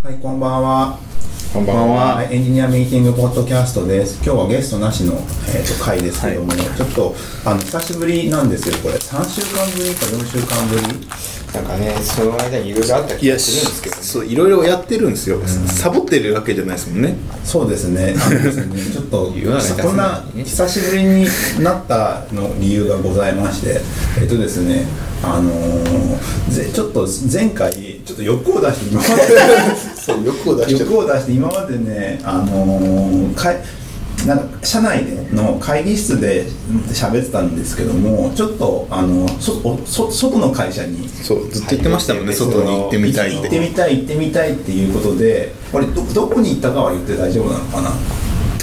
はい、こんばんは。こんばんは。はいエンジニアミーティングポッドキャストです。今日はゲストなしの、えー、と回ですけども、ちょっとあの久しぶりなんですよ、これ。3週間ぶりか4週間ぶり？なんかね、その間にいろいろあった気がするんですけど、ね、そういろいろやってるんですよ、サボってるわけじゃないですもんねそうですね。あのですねちょっとこんな久しぶりになったの理由がございまして、えっとですね、あのーぜちょっと前回ちょっと欲を出して今まで。そう欲を出しちゃ欲を出して今までね、あのーかいなんか社内での会議室で喋ってたんですけどもちょっとあのそおそ外の会社に。そうずっと言ってましたもんね、はい。外に行ってみたいっ行っててみたい行ってみたいっていうことでこれどどこに行ったかは言って大丈夫なのかな？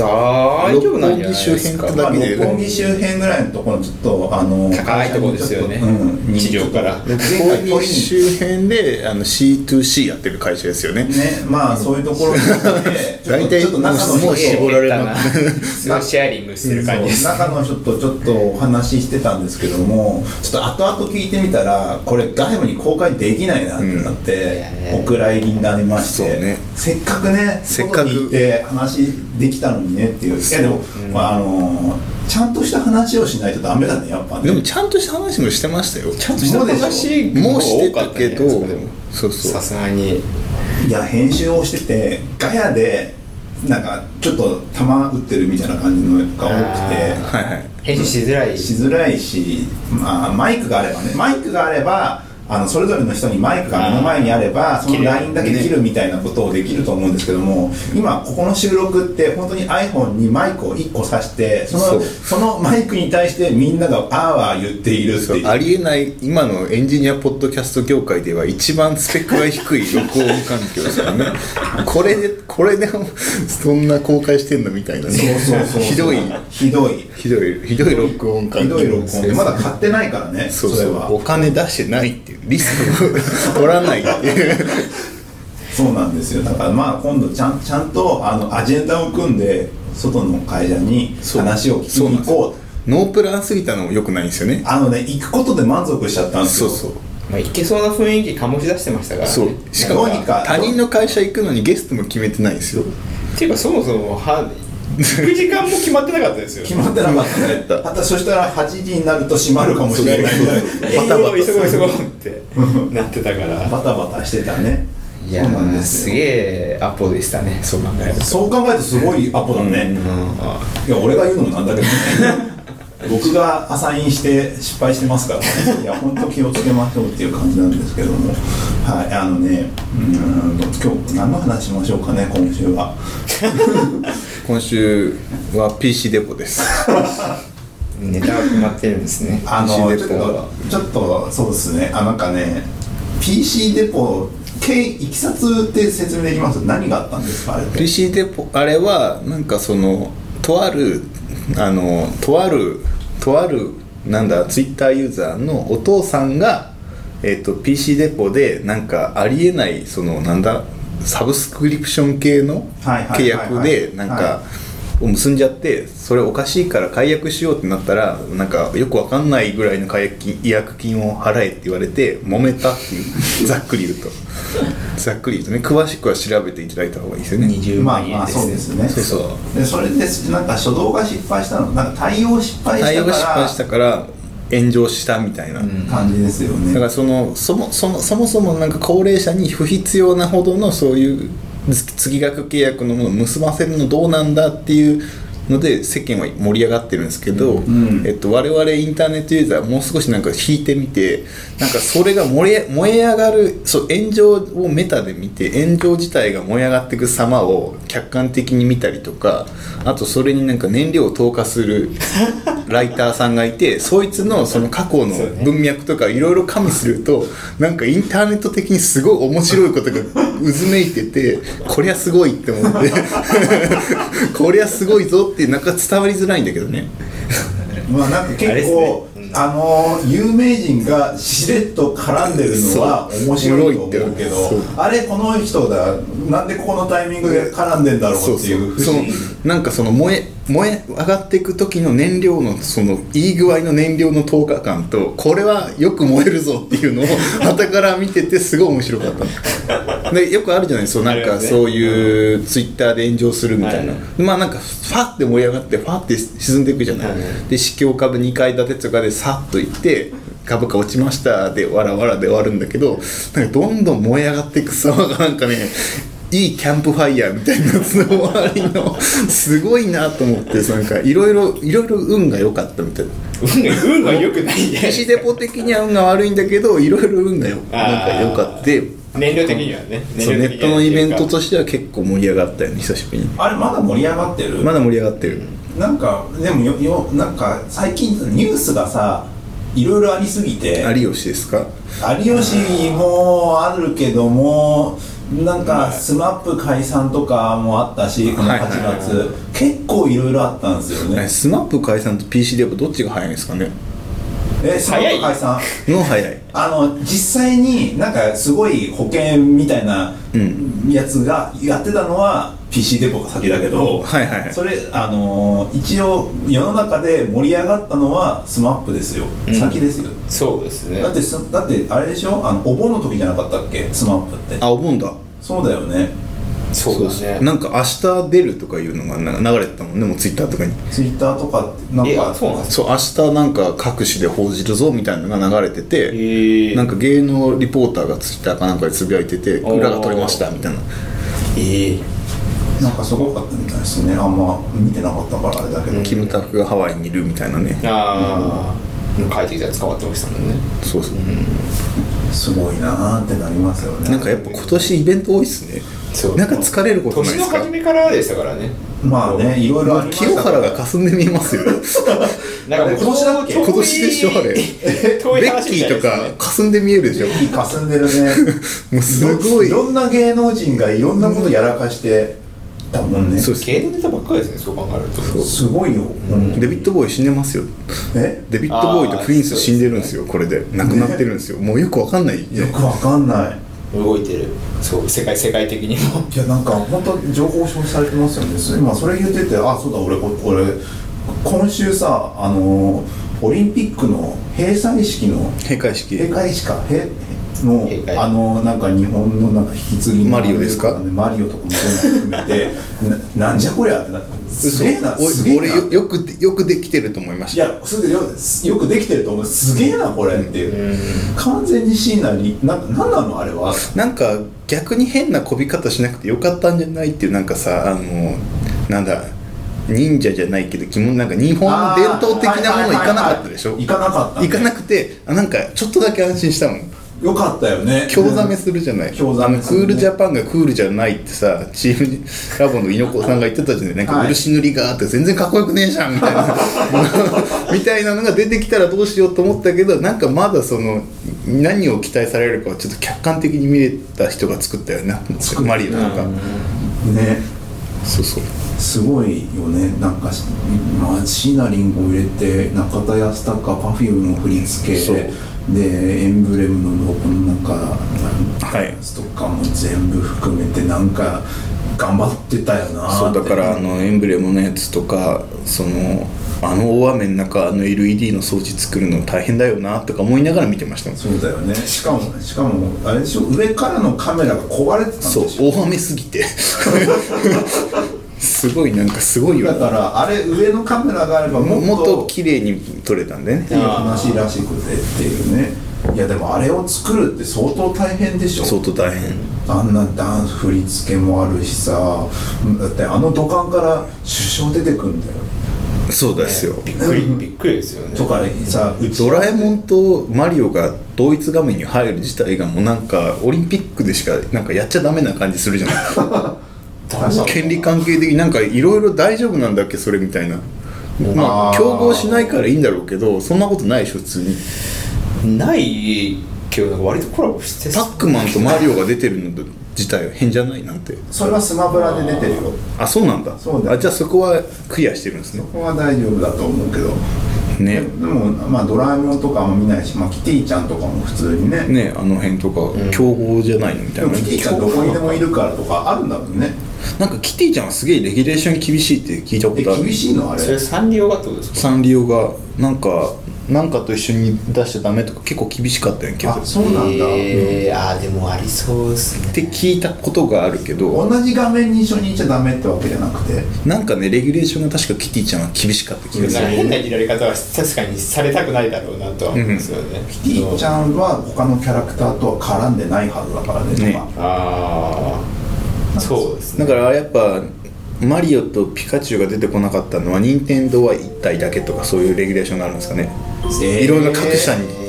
大丈夫なんじゃないです六本木周辺か六本木周辺ぐらいのところちょっとあの高いところですよね。うん。に地上から。前六本木周辺であの C2C やってる会社ですよね。ねまあそういうところで大体ちょっと中の人もう絞られな。シェアリングしてる感じです中の人とちょっとお話ししてたんですけどもちょっと後々聞いてみたらこれ外部に公開できないなってなって、うん。お蔵入りになりまして、せっかくねせっかく。行って話できたのにねっていう。いやでも、まあ、あのちゃんとした話をしないとダメだねやっぱね。でもちゃんとした話もしてましたよ。ちゃんとした話もうしてたけどですかでもそうそう。さすがに。いや編集をしててガヤでなんかちょっと球打ってるみたいな感じのが多くて。はいはい。編集しづらい。しづらいし、まあ、マイクがあればね。マイクがあればあのそれぞれの人にマイクが目の前にあればそのラインだけ切るみたいなことをできると思うんですけども今ここの収録って本当に iPhone にマイクを1個挿してそのそのマイクに対してみんながあーあー言っているってありえない今のエンジニアポッドキャスト業界では一番スペックが低い録音環境ですからね。これでこれでもそんな公開してんのみたいなね。そうそうそうひどい。ひどい。ひどい。ひどい録音環境ひどい録音。でまだ買ってないからねそれは。お金出してないっていうリスクを取らないっていう。そうなんですよ。だからまあ今度ちゃんちゃんとあのアジェンダを組んで外の会社に話を聞きに行こう。ノープランすぎたのもよくないんですよね。あのね行くことで満足しちゃったんですよ。そうそう。まあいけそうな雰囲気醸し出してましたからねそう。しかも他人の会社行くのにゲストも決めてないんですよ。っていうかそもそもは行く時間も決まってなかったですよ。決まってなかったね。またそしたら8時になると閉まるかもしれない。ぐらい営業急ごう急ごうってなってたから。バタバタしてたね。いやそうなんーですすよげえアポでしたねそう考えると。そう考えるとすごいアポだね、いや俺が言うのもなんだけどね僕がアサインして失敗してますからね。いや本当気をつけましょうっていう感じなんですけども。はいあのねうーん今日何の話しましょうかね今週は。今週は PC デポです。ネタが決まってるんですね。あの PC ちょっデポとちょっとそうですね。あなんかね PC デポ経いきさつって説明できます？何があったんですかあれ PC デポあれはなんかそのとあるあのとあるとあるなんだツイッターユーザーのお父さんが、えっと PC デポでなんかありえないそのなんだサブスクリプション系のはいはいはいはい。契約でなんはかを結んじゃってそれおかしいから解約しようってなったらなんかよくわかんないぐらいの解約金違約金を払えって言われて揉めたっていう ざっくり言うと。ざっくり言うとね詳しくは調べていただいた方がいいですよね。20まあ万円です。まあそうですね。そうそう。でそれでなんか初動が失敗したのなんか対応失敗した対応が失敗かしたから炎上したみたいな、ら感じですよね、だからそのそもそもそもそもなんか高齢者に不必要なほどのそういう月月額契約のものを結ばせるのどうなんだっていうので世間は盛り上がってるんですけど、ん。えっと、我々インターネットユーザーはもう少しなんか引いてみてなんかそれが燃え燃え上がるそう炎上をメタで見て炎上自体が燃え上がっていく様を客観的に見たりとかあとそれになんか燃料を投下する ライターさんがいてそいつのその過去の文脈とかいろいろ加味すると なんかインターネット的にすごい面白いことが渦めいててこりゃすごいって思って。こりゃすごいぞってなんか伝わりづらいんだけどね。まあなんか結構あの有名人がしれっと絡んでるのは面白いと思うけどあれこの人だ。なんでこのタイミングで絡んでんだろうっていう不そのなんかその燃え燃え上がっていく時の燃料のそのいい具合の燃料の投下感とこれはよく燃えるぞっていうのを傍から見ててすごい面白かったの。でよくあるじゃないそうなんかそういうツイッターで炎上するみたいな、はい。まあなんかファッて盛り上がってファッて沈んでいくじゃない。で市況株2階建てとかでさっと行って株価落ちましたでわらわらで終わるんだけどなんかどんどん燃え上がっていく様がなんかねいいキャンプファイヤーみたいなやつの終わりのすごいなと思ってなんかいろいろいろいろ運が良かったみたいな。運が運が良くないね。西デポ的には運が悪いんだけどいろいろ運がよなんか良かって。燃料的にはね。そうネットのイベントとしては結構盛り上がったよね久しぶりに。あれまだ盛り上がってる？まだ盛り上がってる。なんかでもよよなんか最近ニュースがさいろいろありすぎて。有吉ですか？有吉もあるけどもなんかスマップ解散とかもあったしこの8はいはいはい月結構いろいろあったんですよね。えスマップ解散と PC デポどっちが早いんですかね？えスマップ解散の早い。あの実際になんかすごい保険みたいなうん。やつがやってたのは PC デポが先だけど、はいはいはい。それあのー一応世の中で盛り上がったのはスマップですよ、うん。先ですよ。そうですね。だってすだってあれでしょ？あのお盆の時じゃなかったっけ？スマップって。あお盆だ。そうだよねそうですね。なんか明日出るとかいうのがなんか流れてたもんねもうツイッターとかに。ツイッターとかってなんえかあそうなんですそう明日なんか各紙で報じるぞみたいなのが流れてて、ええ。なんか芸能リポーターがツイッターかなんかでつぶやいてて裏が取れましたみたいな。ええ。なんかすごかったみたいですね。あんま見てなかったからあれだけど、キムタクがハワイにいるみたいなね。ああ帰ってきたやつ変わってましたもんね。そうそう、すごいなーってなりますよね。なんかやっぱ今年イベント多いっすねなんか疲れることない年のですか？初めからでしたからね。まあねいろいろ清原が霞んで見えますよ。なんか今年だっけ？今年でしょあれ。ベ遠いッキーとか霞んで見えるでしょ。霞んでるね。もうすごい。いろんな芸能人がいろんなことやらかしてたもんね。そうです。芸能ネタばっかりですねそう考えると。すごいよ、うんデビッド・ボーイ死んでますよ。え？デビッド・ボーイとプリンス死んでるんですよこれで。亡くなってるんですよ。もうよくわかんない。よくわかんない動いてる。そう世界世界的にも。いやなんか本当情報消費されてますよね。今それ言っててあそうだ俺こ俺今週さあのオリンピックの閉鎖式の閉会式。閉会式か。へのあのなんか日本のなんか引き継ぎのマリオですか？ねマリオとかもそういうの含めてな なんじゃこりゃってなってすげえな嘘すげえな。俺よよくでよくできてると思いまいした。やすぐよよくできてると思う。すげえなこれっていう。完全に椎名林ななんなのあれは？なんか逆に変なこび方しなくてよかったんじゃないっていうなんかさあのなんだ忍者じゃないけど基本なんか日本の伝統的なもの行かなかったでしょ？行かなかったね。行かなくてあなんかちょっとだけ安心したもんよかったよね。興ざめするじゃない、興ざめするね。ールジャパンがクールじゃないってさチームラボの猪子さんが言ってたじゃない。なんかはい漆塗りがあって全然かっこよくねえじゃんみたいな。みたいなのが出てきたらどうしようと思ったけどなんかまだその何を期待されるかはちょっと客観的に見れた人が作ったよね。マリオとか。ね。そうそう。すごいよね。なんかまあ椎名林檎入れて中田康隆パフュームの振り付け。そうでエンブレムのロゴのなんかはい。やつとかも全部含めてなんか頑張ってたよなそうだからあのエンブレムのやつとかそのあの大雨の中あの LED の装置作るの大変だよなとか思いながら見てましたもん。そうだよね。しかもしかもあれでしょ？上からのカメラが壊れてたんでしょ？そう大雨すぎて すごいなんかすごいよ。だからあれ上のカメラがあればもっももっとと綺麗に撮れたんでね。っていう話らしくてっていうね。いやでもあれを作るって相当大変でしょ。相当大変。あんなダンス振り付けもあるしさ。だってあの土管から首相出てくんだよ。そうですよ。びっくりびっくりですよね。とかさドラえもんとマリオが同一画面に入る自体がもうなんかオリンピックでしかなんかやっちゃダメな感じするじゃない 権利関係的になんかいろいろ大丈夫なんだっけそれみたいな。まあ競合しないからいいんだろうけどそんなことないでしょ普通に。ないけどなんか割とコラボしてパックマンとマリオが出てるの自体は変じゃないなんて。それはスマブラで出てるよ。あそうなんだ。そうだよ。あじゃあそこはクリアしてるんですね。ここは大丈夫だと思うけどね。でもまあドラえもんとかあんま見ないし、まあ、キティちゃんとかも普通にね。ねあの辺とか競合じゃないのみたいな。キティちゃんどこにでもいるからとかあるんだもんね。なんかキティちゃんはすげえレギュレーション厳しいって聞いたこえとある。厳しいのあれ？それサンリオがってことですか？サンリオがなんかなんかと一緒に出しちゃダメとか結構厳しかったんやけどあそうなんだ、えー、あーでもありそうですね。って聞いたことがあるけど。同じ画面に一緒にいちゃダメってわけじゃなくて。なんかねレギュレーションが確かキティちゃんは厳しかった気がする。変な入れられ方は確かにされたくないだろうなとは思うんですよね、キティちゃんは他のキャラクターとは絡んでないはずだからねね。とかああそうですね。だからやっぱマリオとピカチュウが出てこなかったのは任天堂は1体だけとかそういうレギュレーションがあるんですかね、えーいろんな各社に。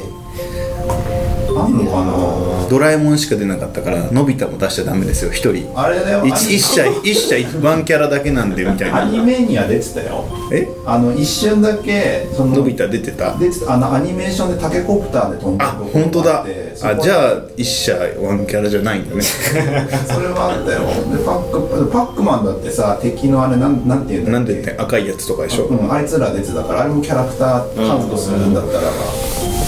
あんのかなドラえもんしか出なかったからのび太も出しちゃダメですよ一人。あれだよ。一一社一社ワンキャラだけなんでみたいな。アニメには出てたよ。え？あの一瞬だけそののび太出てた？出てた。あのアニメーションでタケコプターで飛んであ本当だ。あじあゃあ一社ワンキャラじゃないんだね。それはあったよ。でパックパックマンだってさ敵のあれなんなんていうんだなんでって赤いやつとかでしょ、うん、あいつら出てたからあれもキャラクターカウントするんだったら。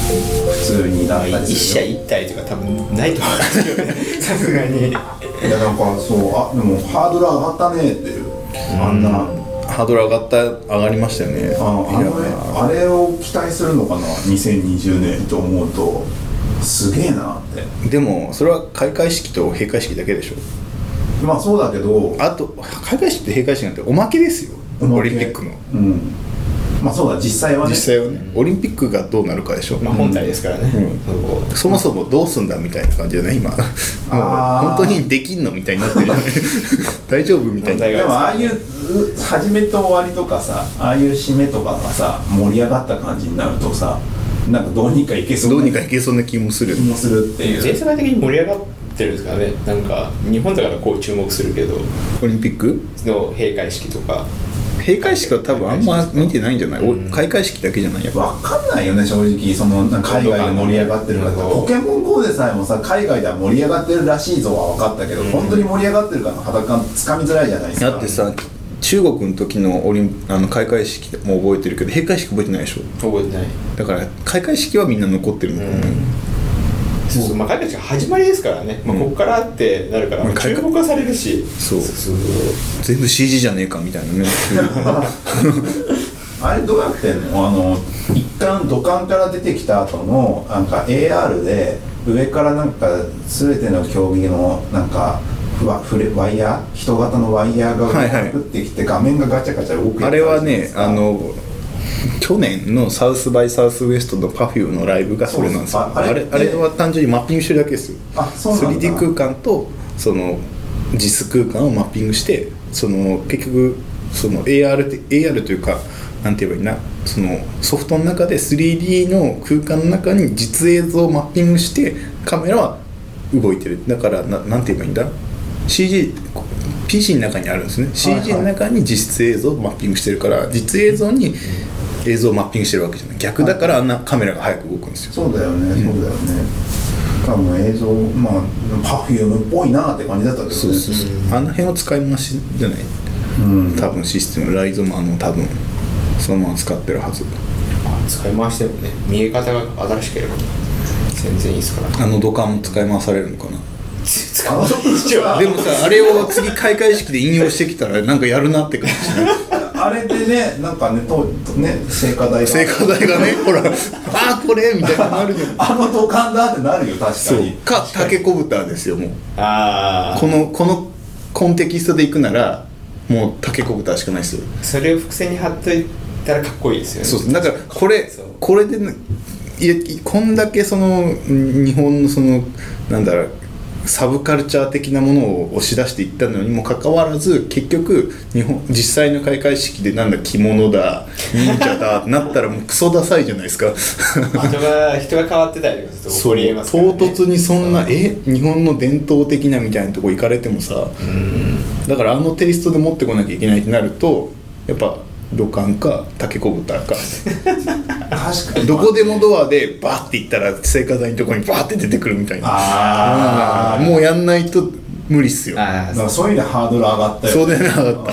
普通になったり一社するよ一体とか多分ないと思うんですけどね。さすがに。いやなんかそうあでもハードル上がったねっていう。あん。なハードル上がった上がりましたよね。ああのねあれを期待するのかな2020年と思うと。すげえなって。でもそれは開会式と閉会式だけでしょ。まあそうだけど。あと開会式と閉会式なんておまけですよ。オリンピックの。うんまあそうだ実際はね。実際はね。オリンピックがどうなるかでしょ、まあ本体ですからね、うそうそもそもどうすんだみたいな感じじゃない今。もう本当にできんのみたいになってる 大丈夫みたいな。でもああいうう始めと終わりとかさああいう締めとかがさ盛り上がった感じになるとさなんかどうにかいけそうなどうにかいけそうな気もする気もするっていう。全世界的に盛り上がってるんですからね。なんか日本だからこう注目するけど。オリンピック？の閉会式とか閉会式は多分あんま見てないんじゃない、お開会式だけじゃない？やっぱわかんないよね正直。そのなんか海外で盛り上がってるかとかポケモン GO でさえもさ海外では盛り上がってるらしいぞは分かったけど、本当に盛り上がってるかの肌感つかみづらいじゃないですか。だってさ中国の時のオリンあの開会式も覚えてるけど閉会式覚えてないでしょ？覚えてない。だから開会式はみんな残ってるのかな、そうそうまあ開会式が始まりですからね、まあ、ここからってなるから、うん注目はされるし。そう。そう全部 CG じゃねえかみたいなね。あれどうやってんの？あの一貫土管から出てきた後のなんか AR で上からなんか全ての競技のなんかふわフレワイヤー？人型のワイヤーがはいはい。降ってきて画面がガチャガチャ動くやつあれはるじゃないでねすか。あの 去年のサウスバイサウスウエストの Perfume のライブがそれなんですよ。あれ？れあれは単純にマッピングしてるだけですよ。あそうなんだ。3D 空間とその実空間をマッピングしてその結局その AR って AR というかなんて言えばいいな。そのソフトの中で 3D の空間の中に実映像をマッピングしてカメラは動いてる。だからななんて言えばいいんだ？CG PC の中にあるんですね。CG の中に実映像をマッピングしてるから実映像に映像をマッピングしてるわけじゃない。逆だからあんなカメラが早く動くんですよ。そうだよね、そうだよね。しかも映像まあ Perfume っぽいなって感じだったけどね。そうそうそう。あの辺は使い回しじゃない。うん。多分システムライゾマの多分そのまま使ってるはず。あ使い回してもね。見え方が新しければ。全然いいですから。あの土管も使い回されるのかな。使わない以上はでもさあれを次開会式で引用してきたらなんかやるなって感じしない？あれでねなんかねとね聖火台が。聖火台がね ほらあーこれみたいになるじゃんあの土管だってなるよ確かそう。にかタケコブターですよもう。ああこのこのコンテキストでいくならもうタケコブターしかないですよ。それを伏線に貼っといたらかっこいいですよね。そうだからこれこれでねいやこんだけそのん日本のそのなんだろうサブカルチャー的なものを押し出していったのにもかかわらず結局日本実際の開会式でなんだ着物だ忍者だってなったらもう クソダサいじゃないですか。人が人が変わってたりとかね、唐突にそんなえ日本の伝統的なみたいなとこ行かれてもさだからあのテイストで持ってこなきゃいけないってなるとやっぱ土管かタケコブターか。確かに。どこでもドアでバーって行ったら聖火台のとこにバーって出てくるみたいな。ああーもうやんないと無理っすよ。ああだからそういう意味でハードル上がったよ。そうだよね上がった。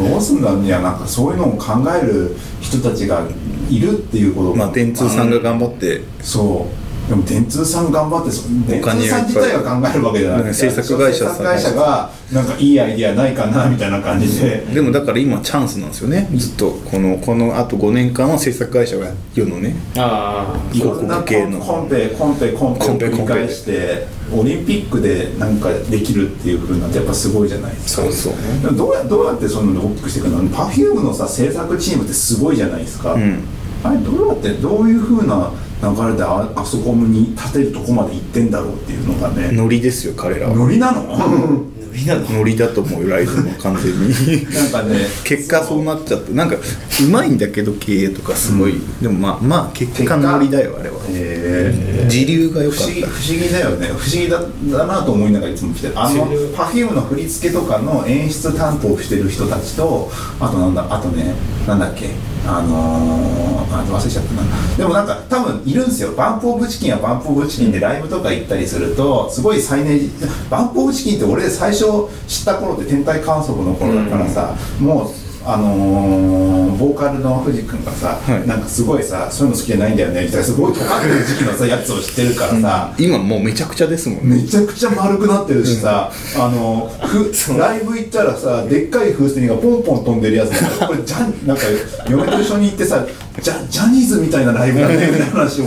どうすんだいやなんかそういうのを考える人たちがいるっていうことまあ電通さんが頑張って。そうでも電通さん頑張ってそ電通さん自体が考えるわけじゃなくて制作会社会社がなんかいいアイディアないかなみたいな感じで。でもだから今チャンスなんですよね。ずっとこのこのあと5年間は制作会社が世のね。ああいろんな広告系の。コンペコンペコンペをコンペ繰り返してオリンピックでなんかできるっていうふうになってやっぱすごいじゃないですか。そうそう。どうやどうやってそんなの大きくしていくの？Perfume のさ制作チームってすごいじゃないですか、ん。あれどうやってどういうふうな流れでああそこに立てるとこまで行ってんだろうっていうのがね。ノリですよ彼らは。ノリなの？ノリだと思うよライズも完全に。なんかね。結果そうなっちゃってなんかうまいんだけど経営とかすごい、でもまあまあ結果ノリだよあれは。え時流が良かっ不思議た不思議だよね。不思議だだなと思いながらいつも来てるあの Perfume の振り付けとかの演出担当してる人たちとあとなんだあとねなんだっけあのー、忘れちゃったな。でもなんか多分いるんですよ。バンプ・オブ・チキンはバンプ・オブ・チキンでライブとか行ったりするとすごい最年バンプ・オブ・チキンって俺最初知った頃って天体観測の頃だからさ、もうあのー、ボーカルの藤君がさ、はい。なんかすごいさそういうの好きじゃないんだよねみたいなすごい尖ってる時期のさやつを知ってるからさ、今もうめちゃくちゃですもんね。めちゃくちゃ丸くなってるしさ、あのふライブ行ったらさでっかい風船がポンポン飛んでるやつこれジャンなんか嫁と一緒に行ってさジャジャニーズみたいなライブだねみたいな話を。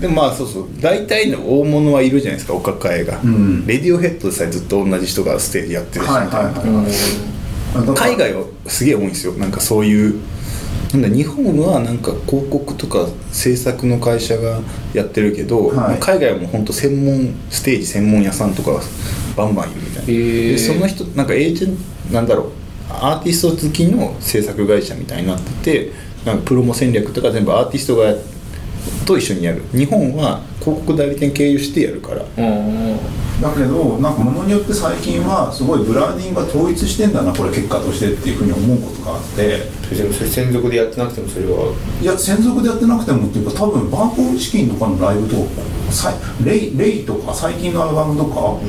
でもまあそうそう。大体の大物はいるじゃないですかお抱えが、ん。レディオヘッドでさえずっと同じ人がステージやってるし、はいはいはい海外はすげえ多いんですよ。なんかそういうなんだ日本はなんか広告とか制作の会社がやってるけど、はい。海外はもう本当専門ステージ専門屋さんとかバンバンいるみたいな、へー。でその人なんかエージェントなんだろうアーティスト好きの制作会社みたいになっててなんかプロモ戦略とか全部アーティストがと一緒にやる。日本は広告代理店経由してやるから。うんだけどなんかものによって最近はすごいブランディングが統一してんだなこれ結果としてっていうふうに思うことがあって。でもそれ専属でやってなくてもそれは。いや専属でやってなくてもっていうか多分バンプ・オブ・チキンとかのライブとさいレイレイとか最近のアルバムとか、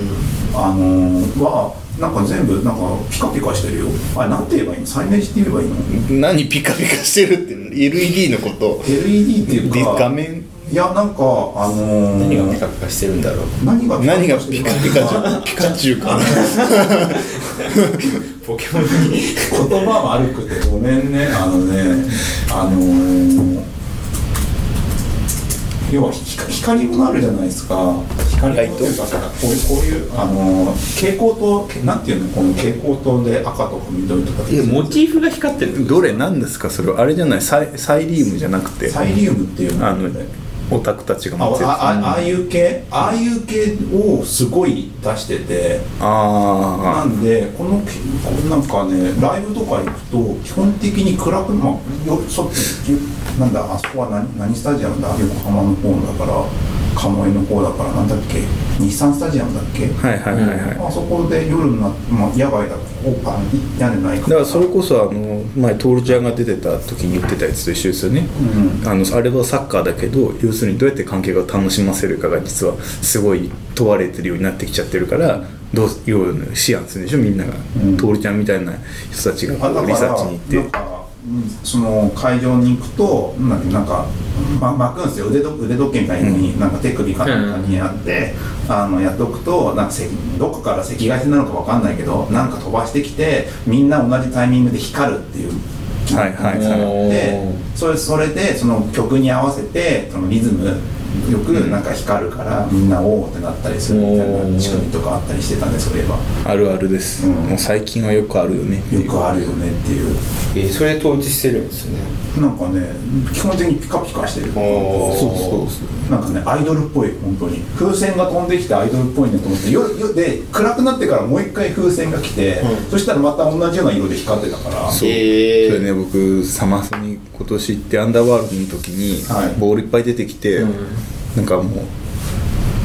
あのーはなんか全部なんかピカピカしてるよ。あれなんて言えばいいの？サイネージって言えばいいの？何ピカピカしてるって LED のこと。LED っていうでか画面いやなんかあのー、何がピカピカしてるんだろう。何が何がピカピカじゃピカチュウか。なポケモンに。言葉悪くてごめんね。あのねあのー、要は光光もあるじゃないですか。光というかさこういうこういうあのー蛍光灯？なんていうの？この蛍光灯で赤とか緑とか。いやモチーフが光ってる。どれ？何ですか？それあれじゃない？サイサイリウムじゃなくて。サイリウムっていうの？あのオタクたちがあああいう系？ああいう系をすごい出してて。なあんでこのけこのなんかねライブとか行くと基本的に暗くまあよそなんだあそこは何何スタジアムだ？横浜の方だから鴨居の方だからなんだっけ？日産スタジアムだっけ、あはいはいはいはい、あそこで夜になって、まあ、野外だとあ屋根ないかだからそれこそあの前徹ちゃんが出てた時に言ってたやつと一緒ですよね、うん。あのあれはサッカーだけど要するにどうやって関係を楽しませるかが実はすごい問われてるようになってきちゃってるからどうよう思案するんでしょみんなが、うん。徹ちゃんみたいな人たちがリサーチに行ってその会場に行くとなんだっけなんか、ま、巻くんですよ。腕ど腕時計みたいに、なんか手首かなんかにあって、あのやっとくとなんかせどこから赤外線なのかわかんないけどなんか飛ばしてきてみんな同じタイミングで光るっていう。はいはいはい。でそれそれでその曲に合わせてそのリズムよくなんか光るからみんなおおってなったりするみたいな仕組みとかあったりしてたんでそういえばあるあるです、うん。もう最近はよくあるよね。よくあるよねっていう。えーそれ統一してるんですよね。なんかね基本的にピカピカしてる。そうそうそうなんかねアイドルっぽい本当に。風船が飛んできてアイドルっぽいねと思って夜夜で暗くなってからもう一回風船が来て、うん。そしたらまた同じような色で光ってたから。そう、それね僕サマソに今年行ってアンダーワールドの時にはい。ボールいっぱい出てきて、うんなんかもう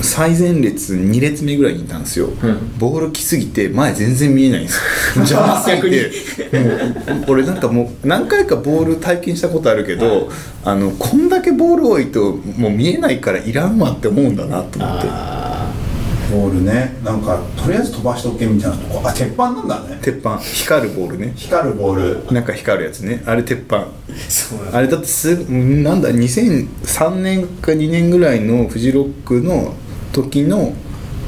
最前列2列目ぐらいにいたんですよ、ん。ボール来すぎて前全然見えないんですよ。邪魔すぎて。もう俺なんかもう何回かボール体験したことあるけど、あのこんだけボール多いともう見えないからいらんわって思うんだなと思って。あボールね。なんかとりあえず飛ばしとけみたいなとこ。あ鉄板なんだね。鉄板。光るボールね。光るボール。なんか光るやつね。あれ鉄板。そうあれだってすんなんだ2003年か2年ぐらいのフジロックの時の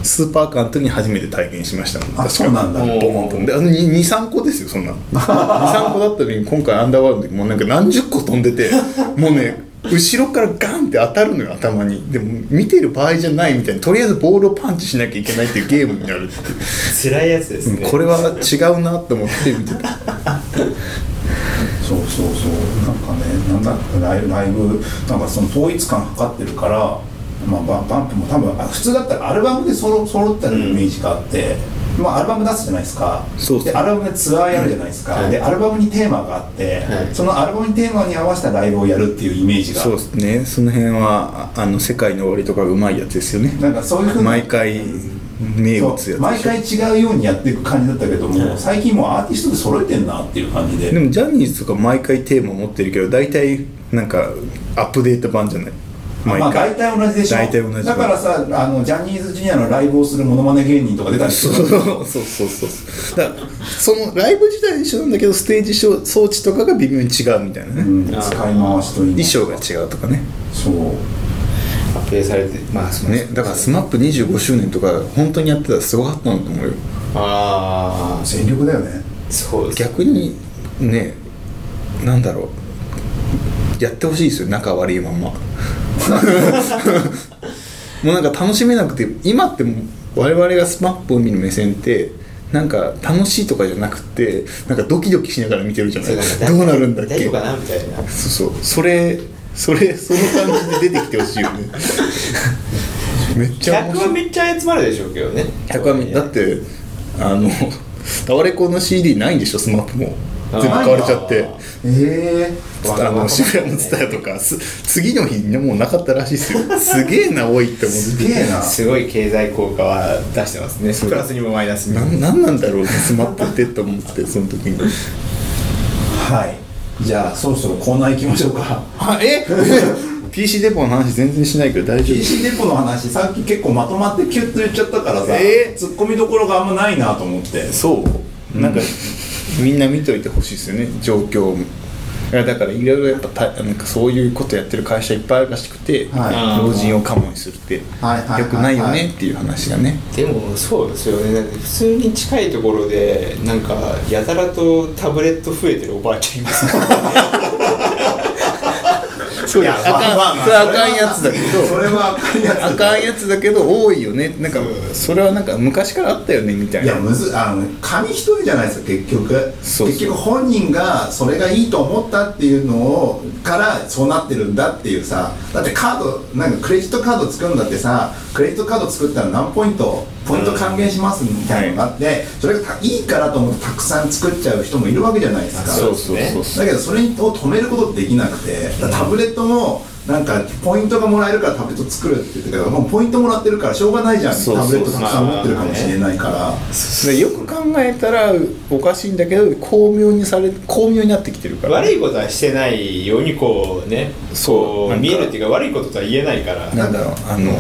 スーパーカーの時に初めて体験しましたあそうなんだ。おーボコンとで。あの23個ですよそんな。23個だったのに今回アンダーワールドの時もうなんか何十個飛んでてもうね後ろからガンって当たるのよ頭に。でも見てる場合じゃないみたいなとりあえずボールをパンチしなきゃいけないっていうゲームになるっていう。辛いやつですね、うんこれは違うなと思って見てた。そうそうそう。なんかねなんだライブライブなんかその統一感測ってるからまあバンバンプも多分あ普通だったらアルバムでそろ揃ってるイメージがあって、まあアルバム出すじゃないですか。でアルバムでツアーやるじゃないですか、はい。でアルバムにテーマがあって、はい。そのアルバムにテーマに合わせたライブをやるっていうイメージが。そうですね。その辺はああの世界の終わりとかうまいやつですよね。なんかそういうふうな毎回名物や毎回違うようにやっていく感じだったけども、最近もうアーティストで揃えてんなっていう感じで。でもジャニーズとか毎回テーマ持ってるけど大体なんかアップデート版じゃない？毎まあ回、大体同じでしょ。大体同じ。だからさあのジャニーズジュニアのライブをするモノマネ芸人とか出たりすそう。るそうそうそうそう。だからそのライブ自体は一緒なんだけどステージ装装置とかが微妙に違うみたいなね、うん、使い回しといい衣装が違うとかね。そう。アップデートされてまあそうねだから SMAP25 周年とか本当にやってたらすごかったんだと思うよ。ああ全力だよね。そうです。逆にねなんだろう。やってほしいですよ仲悪いまんま もうなんか楽しめなくて今って我々が SMAP を見る目線ってなんか楽しいとかじゃなくてなんかドキドキしながら見てるじゃない。そうどうなるんだっけ。大丈夫かなみたいな。そうそう。それそれその感じで出てきてほしいよね。めっちゃ面客はめっちゃ集まるでしょうけどね。100はだってあの タワレコの CD ないんでしょスマップも全部買われちゃって。えあの渋谷のツタヤとかす次の日にもうなかったらしいですよ。すげえな多いってー、思すって。げえな。すごい経済効果は出してますね。プラスにもマイナスにも。なんなんなんだろうスマップってと思ってその時に。はい。じゃあそろそろコーナー行きましょうか。あえ？PC デポの話全然しないけど大丈夫。PC デポの話さっき結構まとまってキュッと言っちゃったからさ、え？ーツッコミどころがあんまないなと思って。そう。なんかみんな見といてほしいですよね。状況。をいやだからいろいろやっぱたなんかそういうことやってる会社いっぱいあるらしくて、はい。老人をカモにするって。はいよくないよねっていう話がね。でもそうですよね。だって普通に近いところでなんかやたらとタブレット増えてるおばあちゃんいます そういやあかん、それあかんやつだけそれはあかんやつど。あかんやつだけど多いよね。なんかそれはなんか昔からあったよねみたいな。いやむずあの紙一重じゃないですか結局。結局本人がそれがいいと思ったっていうのをからそうなってるんだっていうさ。だってカードなんかクレジットカード作るんだってさ。クレジットカード作ったら何ポイント？ポイント還元しますみたいなのがあって、それがたいいからと思ってたくさん作っちゃう人もいるわけじゃないですか。そうそうそうだけどそれを止めることできなくてタブレットもなんかポイントがもらえるからタブレット作るって言ってたけどもうポイントもらってるからしょうがないじゃん。そうそうタブレットたくさん持ってるかもしれないから。でよく考えたらおかしいんだけど巧妙にされ巧妙になってきてるから。悪いことはしてないようにこうねそう。見えるっていうか悪いこととは言えないから。なんだろう。あの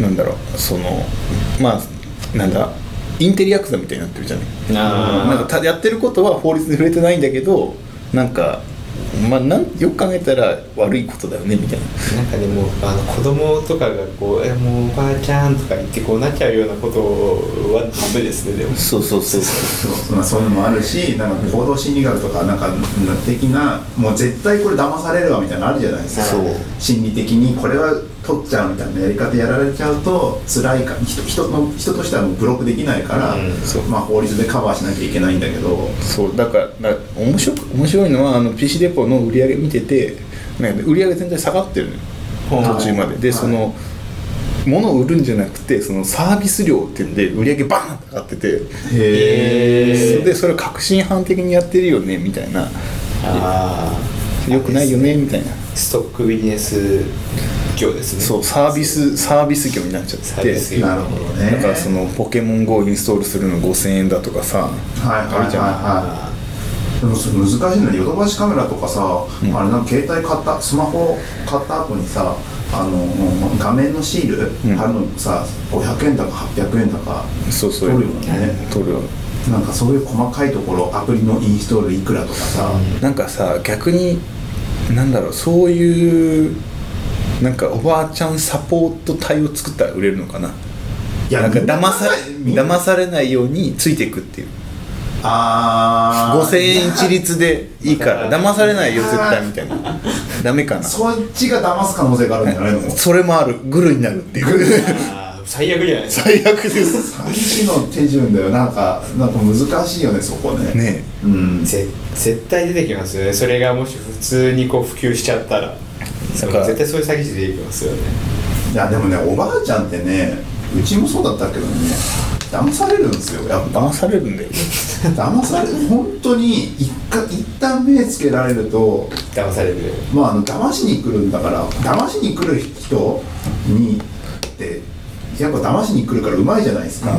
なんだろう。そのまあなんだインテリヤクザみたいになってるじゃないなんかたやってることは法律に触れてないんだけどなんかまあなんよく考えたら悪いことだよねみたいな。なんかでもあの子供とかがこう「えもうおばあちゃん」とか言ってこうなっちゃうようなことはダメですねでも。そうそうそうそう。そうまあ、そういうのもあるしなんか行動心理学とかなんか的な。もう絶対これ騙されるわみたいなのあるじゃないですか。そう。心理的にこれは取っちゃうみたいなやり方やられちゃうと辛いか人人の人としてはもうブロックできないから、うん。そう。まあ、法律でカバーしなきゃいけないんだけど。そう。だからだ面白く面白いのはあの PC デポの売り上げ見ててなんか売り上げ全然下がってるのよ。はい。途中まで。で、はい。その物を売るんじゃなくてそのサービス料っていうんで売り上げバーンって上がってて。へそれでそれを革新犯的にやってるよねみたいな。あよくないよねみたいな。あストックビジネス業ですね。そうサービスサービス業になっちゃサってなるほどね。だからそのポケモン GO インストールするの5000円だとかさはいはいはいあるじゃん。はいでもそれ難しいのにヨドバシカメラとかさ、ん。あれなんか携帯買ったスマホ買った後にさあの画面のシールうん。貼るのさ、500円だか800円だかそうそう取るよね。取るよ。なんかそういう細かいところアプリのインストールいくらとかさ、なんかさ逆になんだろうそういうなんかおばあちゃんサポート隊を作ったら売れるのかな？いやなんか騙さみんな騙されないようについていくっていう。あー。5000円一律でいいから 騙されないよ絶対みたいな。ダメかな？そっちが騙す可能性があるんじゃないの？それもある。グルになるっていう。最悪じゃない？ですか最悪です。詐欺師の手順だよな。んかなんか難しいよねそこね。ねうん。ぜ絶対出てきますよね。それがもし普通にこう普及しちゃったら絶対そういう詐欺師出てきますよね。いやでもねおばあちゃんってねうちもそうだったけどね騙されるんですよ。やっぱ。騙されるんだよ。騙される。本当に一回一旦目つけられると騙される。まああの騙しに来るんだから騙しに来る人にってやっぱ騙しに来るからうまいじゃないですか、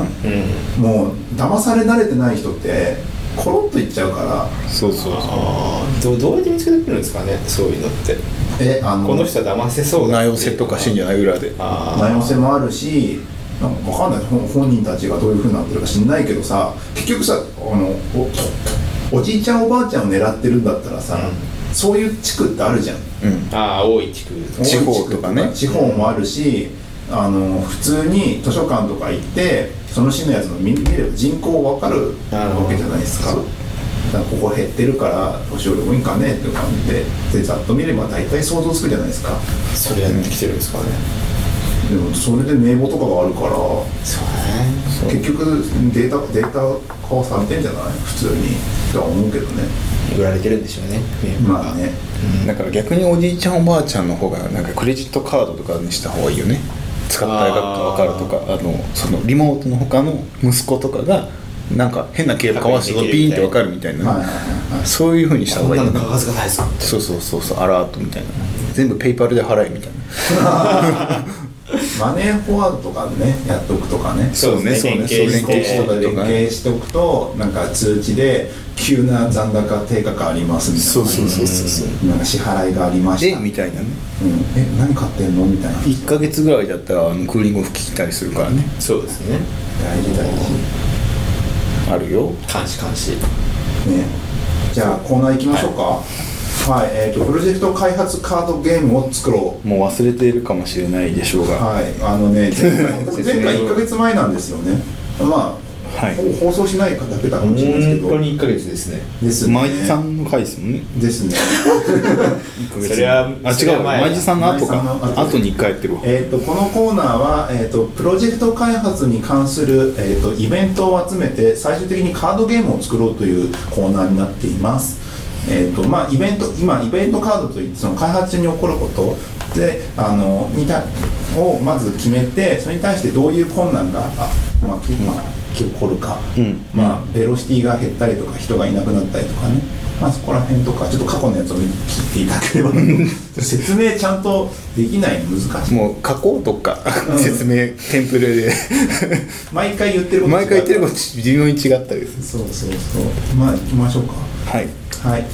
うん。もう騙され慣れてない人ってコロッといっちゃうから。そうそうそう。どうどうやって見つけてくるんですかねそういうのって。えあのこの人は騙せそうだ名寄せとかしてんじゃない裏で。あ名寄せもあるしなんか分かんない本本人たちがどういうふうになってるか知んないけどさ結局さあのおおじいちゃんおばあちゃんを狙ってるんだったらさ、そういう地区ってあるじゃん。うん。あああ多い地区。地方とかね。地方もあるしあの普通に図書館とか行ってその市のやつの見見れば人口分かるわけじゃないですか。だからここ減ってるから年寄り多いんかねっていう感じででざっと見れば大体想像つくじゃないですか。それやってきてるんですかね。でもそれで名簿とかがあるからそうね。結局データデータ化はされてんじゃない？普通に。とは思うけどね。売られてるんでしょうねまあね。だから逆におじいちゃんおばあちゃんの方がなんかクレジットカードとかにした方がいいよね使ったか分かるとかあのそのリモートの他の息子とかがなんか変な経過交わしてピーンって分かるみたいな、そういうふうにした方がいい。なそうそうそうそうアラートみたいな。全部ペイパルで払えみたいな マネーフォワードとかねやっとくとかね。そうですね。そうね。連携して。とか連携しておくとなんか通知で急な残高低下がありますみたいな。そうそうそうそうそう。なんか支払いがありました。でみたいなね。うん、え何買ってんのみたいな。1か月ぐらいだったらあのクーリングオフ聞いたりするからね。そうですね。大事大事。あるよ。監視監視。ね。じゃあコーナー行きましょうか。はい、えーとプロジェクト開発カードゲームを作ろう。もう忘れているかもしれないでしょうが。はい、あのね、前回前回1か月前なんですよね。まあ、はい。ほぼ放送しないかだけだかもしれないですけど。本当に1ヶ月ですね。ですね。マイジさんの回ですもんね。ですね。それはあ違うそれは前マイジさんの後か。マイジさんの後。後に1回やってるわ。えー、とこのコーナーは、えー、とプロジェクト開発に関する、えー、とイベントを集めて最終的にカードゲームを作ろうというコーナーになっています。えーとまあ、イベント今イベントカードといってその開発中に起こること。であのにたをまず決めてそれに対してどういう困難があ、まあきまあ、起こるか、うん。まあ、ベロシティが減ったりとか人がいなくなったりとかね、まあ、そこら辺とかちょっと過去のやつを聞いていただければ。説明ちゃんとできないの難しい。もう書こうとかうん。説明テンプレで。毎回言ってること毎回言ってること微妙に違ったりする。そうそうそう。まあ行きましょうか。はいはい、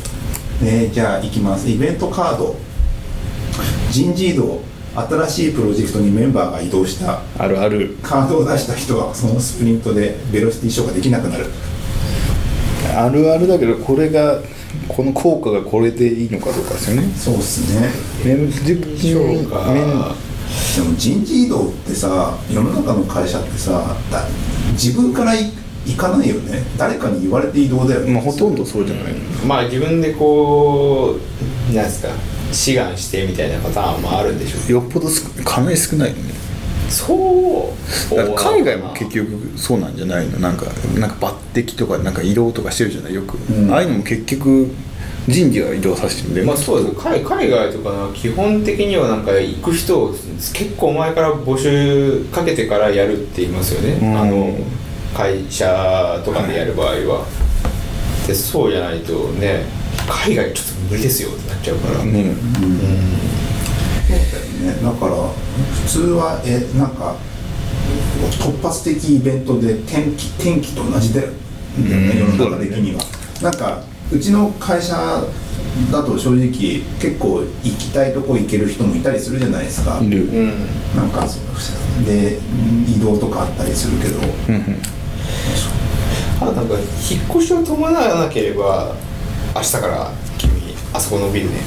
えーじゃあ行きます。イベントカード。人事異動新しいプロジェクトにメンバーが移動したあるある。カードを出した人はそのスプリントでベロシティ消化できなくなる。あるあるだけどこれがこの効果がこれでいいのかどうかですよね。そうっすね。メンでも人事異動ってさ世の中の会社ってさだ自分からい行かないよね。誰かに言われて移動だよね、まあほとんどそうじゃない。まあ自分でこうなんですか志願してみたいなパターンもあるんでしょう。よっぽどすかなり少ないよね。そう海外も結局そうなんじゃないの。なんかなんか抜擢とかなんか移動とかしてるじゃない？よく、うん。ああいうのも結局人事が移動させてる。まあそうです。海海外とかは基本的にはなんか行く人を結構前から募集かけてからやるって言いますよね、うん。あの会社とかでやる場合は、でそうじゃないとね海外ちょっと無理ですよってなっちゃうから、ね。そうだよね。だから普通はえなんか突発的イベントで天気天気と同じだよ。ねうん。世の中的には。なんかうちの会社だと正直結構行きたいとこ行ける人もいたりするじゃないですか、いる。うん。なんかそうで移動とかあったりするけど。うんうんあなんか引っ越しを伴わなければ明日から君あそこのビルね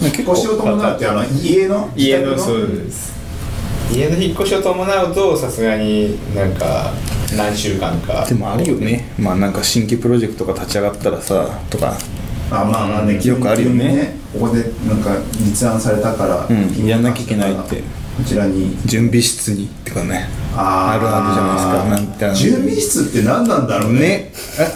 みたいな。引っ越しを伴うってあの家の家のそうです。家の引っ越しを伴うとさすがになんか何週間か。でもあるよね。まあなんか新規プロジェクトが立ち上がったらさとか。あまあまあねよくあるよね。ここでなんか立案されたから、うんやんなきゃいけないってこちらに。準備室にってかね。あるあるじゃないですか。なんてあの。準備室って何なんだろうね。ね。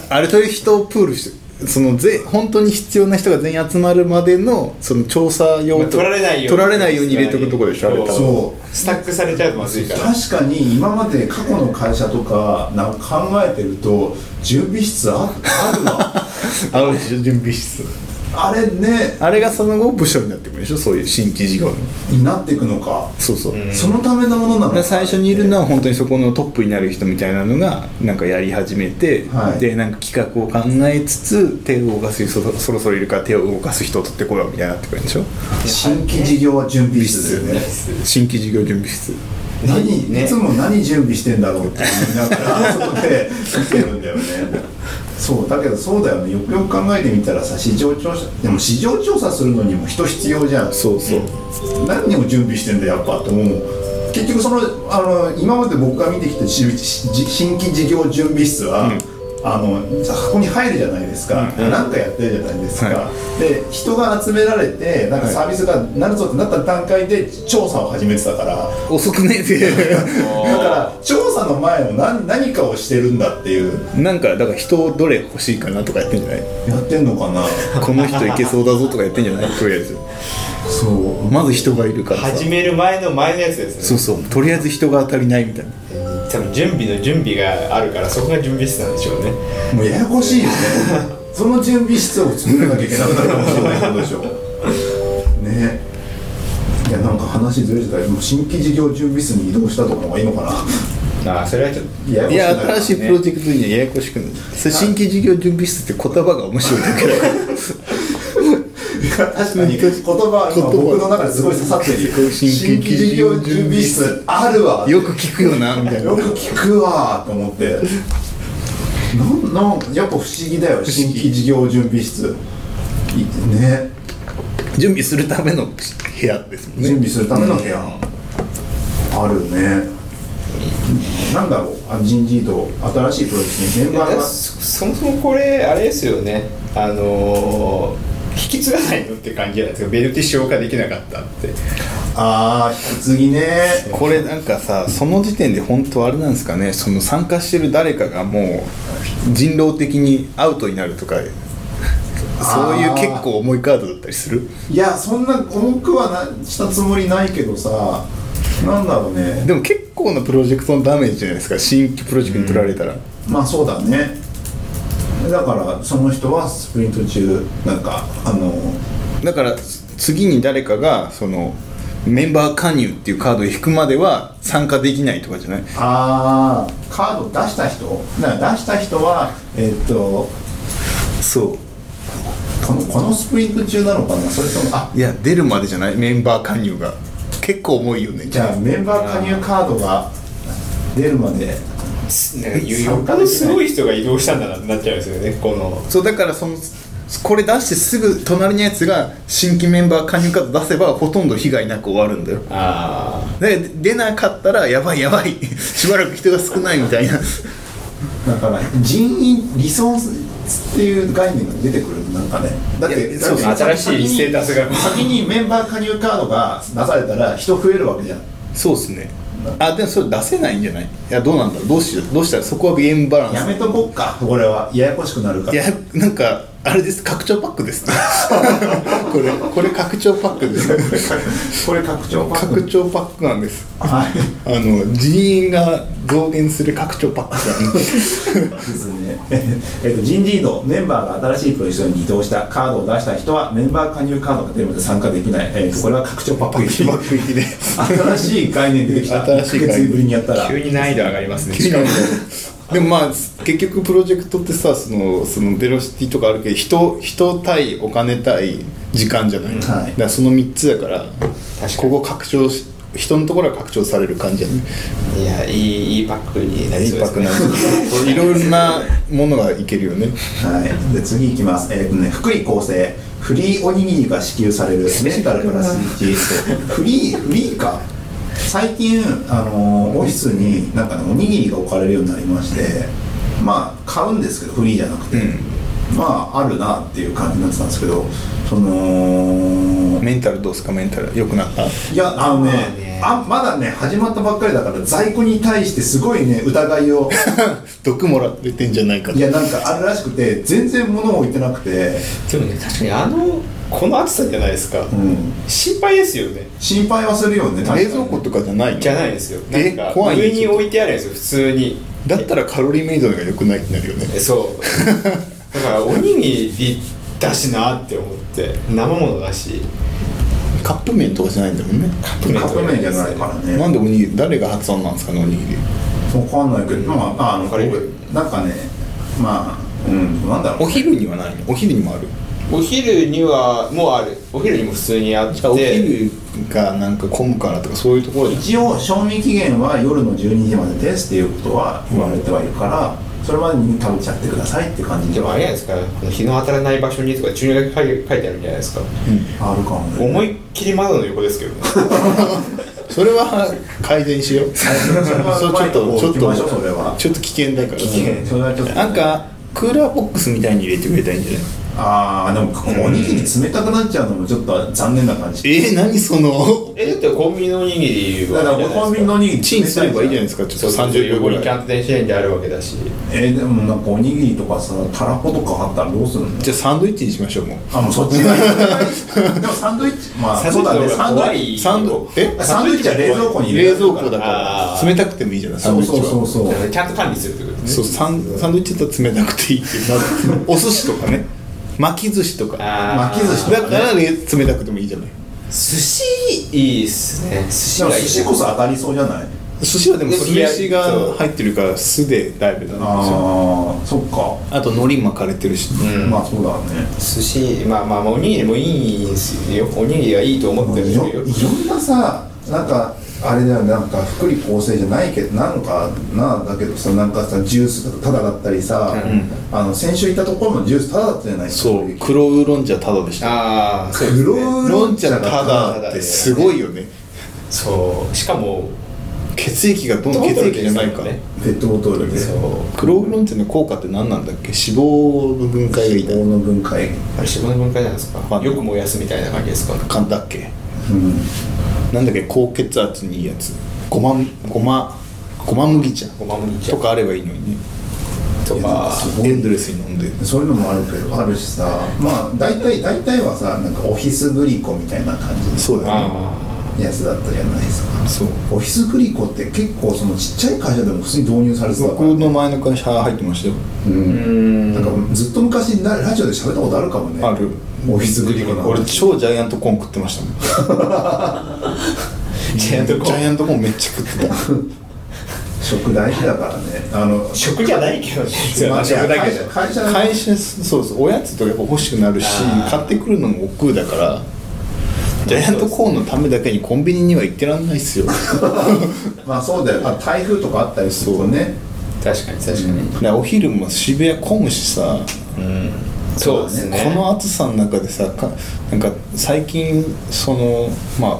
ああれという人をプールしてそのぜ本当に必要な人が全員集まるまでのその調査用まあ取られないように。取られないように入れとくところでしょあれ多分。そう。スタックされちゃうとまずいから。確かに今まで過去の会社とかなんか考えてると準備室ああるわ。あるでしょ準備室あれね。あれがその後部署になってくるでしょ？そういう新規事業の。になっていくのか。そうそう、うん。そのためのものなの最初にいるのは本当にそこのトップになる人みたいなのがなんかやり始めて、はい。でなんか企画を考えつつ手を動かす人そそろそろいるから手を動かす人を取ってこようみたいになってくるんでしょ？新規事業準備室ね。新規事業準備室何、ね。いつも何準備してんだろうって思いながらあそこで見てるんだよね。そうだけどそうだよね。よくよく考えてみたらさ市場調査でも市場調査するのにも人必要じゃん。そうそう、何を準備してんだやっぱって思う。結局そのあの今まで僕が見てきた新規事業準備室は、あの箱に入るじゃないですか、うん。なんかやってるじゃないですか、はで人が集められてなんかサービスがなるぞってなった段階で調査を始めてたから。遅くねって だから調査の前の何何かをしてるんだっていう。なんかだから人をどれ欲しいかなとかやってんじゃない？やってんのかな。この人いけそうだぞとかやってんじゃない？とりあえず。そう。まず人がいるからさ。始める前の前のやつですね。そうそう。とりあえず人が足りないみたいな。多分準備の準備があるからそこが準備室なんでしょうねもうややこしいよね。その準備室を作らなきゃいけなくなるかもしれないことでしょね。いやなんか話ずれてたけどもう新規事業準備室に移動したとかの方がいいのかなああそれはちょっといやいや新しいプロジェクトにはややこしくないそれ新規事業準備室って言葉が面白いだけだから確かに言葉今僕の中ですごい刺さってる新規事業準備室あるわよく聞くよなみたいなよく聞くわと思ってなんなんやっぱ不思議だよ。新規事業準備室。いね。準備するための部屋ですもんね。準備するための部屋、あるね。なんだろう。あ人事異動新しいプロジェクトにメンバーが。そそもそもこれあれですよね。あのー引き継がないのって感じじゃないですか？ベルティ消化できなかったって。ああ引き継ぎね。これなんかさその時点で本当あれなんですかね？その参加してる誰かがもう人狼的にアウトになるとか。そういう結構重いカードだったりする？いやそんな重くはなしたつもりないけどさ。なんだろうね。でも結構なプロジェクトのダメージじゃないですか？新規プロジェクトに取られたら、まあそうだねだからその人はスプリント中なんかあのだから次に誰かがそのメンバー加入っていうカードを引くまでは参加できないとかじゃない？ああカード出した人？だから出した人はえっとそう。このこのスプリント中なのかな？それともあいや出るまでじゃない？メンバー加入が。結構重いよね。じゃあメンバー加入カードが出るまでなんかよっぽどすごい人が移動したんだなってなっちゃうんですよねこの。そうだからそのこれ出してすぐ隣のやつが新規メンバー加入カード出せばほとんど被害なく終わるんだよ。あで出なかったらやばいやばいしばらく人が少ないみたいな。だから人員リソースっていう概念が出てくるなんかね。だっいてやそう。新しいステータスが。先にメンバー加入カードが出されたら人増えるわけじゃん。そうっすねあでもそれ出せないんじゃない？いやどうなんだろう？どうしよう？どうしたらそこはゲームバランス？やめとこっかこれは。ややこしくなるから。いやなんかあれです拡張パックです これこれ拡張パックです。これ拡張パック。拡張パックなんです。はい。あの人員が増減する拡張パックなんで。すですね。えっと人事異動メンバーが新しいプロジェクトに移動したカードを出した人はメンバー加入カードが出るまで参加できない、えっとこれは拡張パックパック行きで新しい概念出てきた。新しい概念。1ヶ月ぶりにやった。ら急に難易度上がりますねでもまあ結局プロジェクトってさそのそのベロシティとかあるけど人人対お金対時間じゃない、はい。だからその3つだからここ拡張し人のところは拡張される感じやね。いやいいいいパックになりいいそうですね。パックなんですいろいろなものがいけるよね。はい、で次いきます、えーとね、福利厚生。フリーおにぎりが支給されるメンタルプラス1フリーフリーか最近、あのーオフィスになんかねおにぎりが置かれるようになりましてまあ買うんですけどフリーじゃなくて、まああるなっていう感じになってたんですけどそのメンタルどうですか？メンタル。良くなった？いやあのねまあね。あまだね始まったばっかりだから在庫に対してすごいね疑いを。毒もらっててんじゃないかと。いやなんかあるらしくて全然物を置いてなくて、でもね確かにあのこの暑さじゃないですか、うん、心配ですよね。心配はするよね冷蔵庫とかじゃないの？じゃないですよ。なえんか怖い上に置いてあるんですよ普通に。だったらカロリーメイドのが良くないってなるよね。えそう。だからおにぎりだしなって思って生ものだし。カップ麺とかじゃないんだもんね。カカップ麺じゃないからね。なんでおにぎり誰が発案なんですかねおにぎり。わかんないけど、まあ、あのなんかねまあうんなんだろうお昼にはないの？お昼にもある？お昼にはもうある。お昼にも普通にあって。じゃあお昼がなんか混むからとかそういうところで一応賞味期限は夜の12時までですっていうことは言われてはいるからそれまでに食べちゃってくださいって感じで。もあれじゃないですかこの日の当たらない場所にとか注意書き書いてあるんじゃないですか。あるかもね。思いっきり窓の横ですけどね。それは改善しよう。それはそうちょっとちょっとそれはちょっと危険だから。危険。それはちょっと。なんかクーラーボックスみたいに入れてくれたらいいんじゃない？ああでもおにぎり冷たくなっちゃうのもちょっと残念な感じ。えー、何その？えだってコンビニのおにぎりはだからコンビニのおにぎりチンすればいいじゃないですか。ちょっと30秒ぐらい。キャンプ電子レンジあるわけだし。えー、でもなんかおにぎりとかさたらことかあったらどうするの？じゃあサンドイッチにしましょうもう。あもうそっちがいい。でもサンドイッチまあそうだね。サンドイッチ。いサンドえ？サンドイッチは冷蔵庫に入れる。冷蔵庫だから冷たくてもいいじゃないサンそうドイッチは。そうそうそうちゃんと管理するってことね。そうサンサンドイッチだったら冷たくていいっていう。お寿司とかね巻き寿司とか。巻き寿司だからね冷たくてもいいじゃない。寿司いいっすね。寿司寿司こそ当たりそうじゃない？寿司はでも酢飯が入ってるから酢でだいぶだなああそっか、あと海苔巻かれてるし、うん。まあそうだね。寿司まあまあまあおにぎりもいいんですよ。おにぎりはいいと思ってるんいろんなさなんかあれだよねなんか福利厚生じゃないけどなんかなだけどさなんかさジュースタダだったりさ、あの先週行ったところのジュースタダだったじゃないですかそう黒ウーロン茶タダでした。ああそうです黒ねウーロンウーロン茶タダってすごいよね。そうしかも血液がどんどん血液じゃないかね。ペットボトルで。そう。黒ウーロン茶の効果って何なんだっけ？脂肪の分解が脂肪の分解。あれ脂肪の分解なんですか？まあよく燃やすみたいな感じですか？簡単だっけ？うん。なんだっけ高血圧にいいやつ。ごまごまごま麦茶。ごま麦茶。とかあればいいのにね。とか。エンドレスに飲んで。そういうのもあるけどあるしさまあ大体大体はさなんかオフィスグリコみたいな感じそうだよね。やつだったじゃないですか。そう。オフィスグリコって結構そのちっちゃい会社でも普通に導入されてたから、僕の前の会社入ってましたよ。うんん。なんかずっと昔なラジオで喋ったことあるかもね。あるオフィスグリコの俺超ジャイアントコーン食ってましたもん。ジャイアントコーン。ジャイアントコーンめっちゃ食ってた。食大事だからね。あの食じゃないけどねまあ食だけど。会社会社会社そうそうおやつとかやっぱ欲しくなるし買ってくるのも億劫だからジャイアントコーンのためだけにコンビニには行ってらんないっすよ。まあそうだよ。あ台風とかあったりするとね。確かに確かに。らお昼も渋谷混むしさうんそうですね。この暑さの中でさかなんか最近そのまあ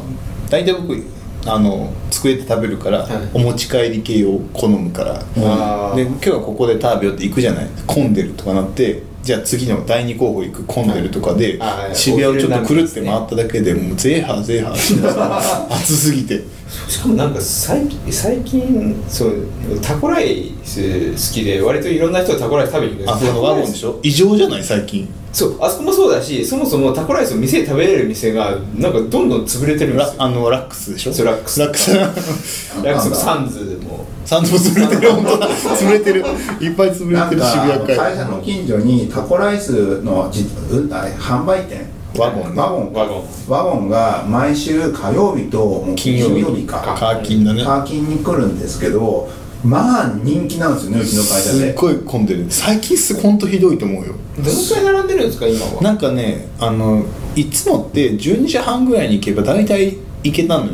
大体僕あの机で食べるから、はい。お持ち帰り系を好むから、あー。で今日はここで食べようって行くじゃない。混んでるとかなってじゃあ次の第2候補行く混んでるとかで、はい。はい。渋谷をちょっとくるって回っただけでもうゼーハーゼーハーしてさ暑すぎて。しかもなんか最近最近そうタコライス好きで割といろんな人がタコライス食べに行くんですあそのワゴンでしょ？異常じゃない？最近そうあそこもそうだしそもそもタコライスを店で食べれる店がなんかどんどん潰れてるんですよ。ラあのラックスでしょ？そうラックス。ラックス。ラックス。サンズも。サンドも潰れてる。本当だ潰れてる。いっぱい潰れてる。なんか渋谷会会社の近所にタコライスのじうんあれ販売店。ワゴンね。ワゴン。ワゴン。ワゴンが毎週火曜日と金曜日か。カーキンだね。カーキンに来るんですけどまあ人気なんですよねうちの会社すっでごい混んでる。最近すほんとひどいと思うよ。どのくらい並んでるんですか今は？なんかねあのいつもって12時半ぐらいに行けば大体行けたのよ。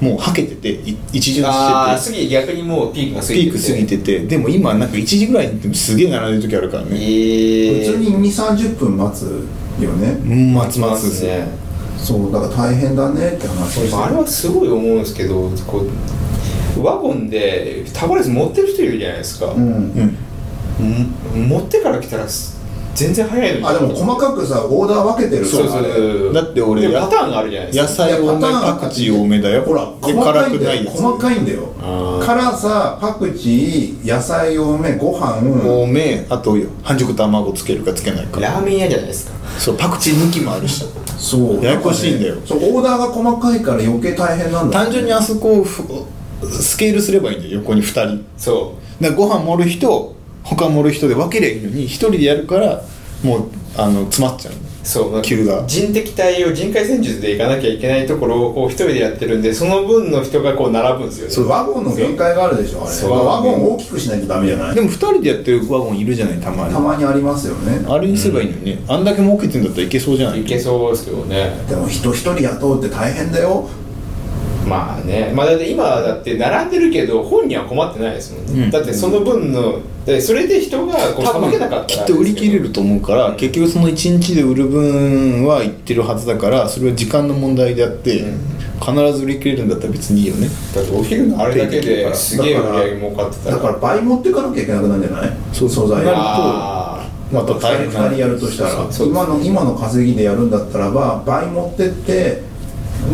もうはけててい一巡ああしてて次逆にもうピークが過ぎてピーク過ぎてて。でも今なんか1時ぐらいに行ってもすげえ並んでる時あるからね。ええ普通に2 3 0分待つよね。うん松松ですね。そうだから大変だねって話。をしてあれはすごい思うんですけどこうワゴンでタコライス持ってる人いるじゃないですか、うん。うん。ん持ってから来たら全然早いのにあでも細かくさオーダー分けてるそうそう。あれそう。だって俺でパターンがあるじゃないです野か菜多めパクチー多めだよ。ほらで細か辛いんだよくない細かいんだよ。辛さパクチー野菜多めご飯。多め。あと半熟卵つけるかつけないか。ラーメン屋じゃないですか。そうパクチー抜きもあるし。そう。ややこしいんだよ。そうオーダーが細かいから余計大変なんだ。単純にあそこスケールすればいいんだよ横に2人。そだからご飯盛る人他盛る人で分けりゃいいのに1人でやるからもうあの詰まっちゃう。う。そう急が。人的対応人海戦術で行かなきゃいけないところをこう一人でやってるんでその分の人がこう並ぶんですよね。そうワゴンの限界があるでしょあれ。そう。ワゴン大きくしないとダメじゃない？でも2人でやってるワゴンいるじゃないたまに。たまにありますよね。あれにすればいいのにね。あんだけ儲けてんだったらいけそうじゃない？いけそうですけどね。でも人一人雇うって大変だよまあね。まあだって今だって並んでるけど本には困ってないですもんね、うん。だってその分のでそれで人がこうさばけなかったらきっと売り切れると思うから結局その1日で売る分はいってるはずだからそれは時間の問題であって、うん。必ず売り切れるんだったら別にいいよね。だってお昼のあれだけですげえ売り上げ儲かってたら。だから倍持っていかなきゃいけなくなるんじゃない？そう素材なるあまた大変2人やるとしたら。そう。今の今の稼ぎでやるんだったらば倍持ってって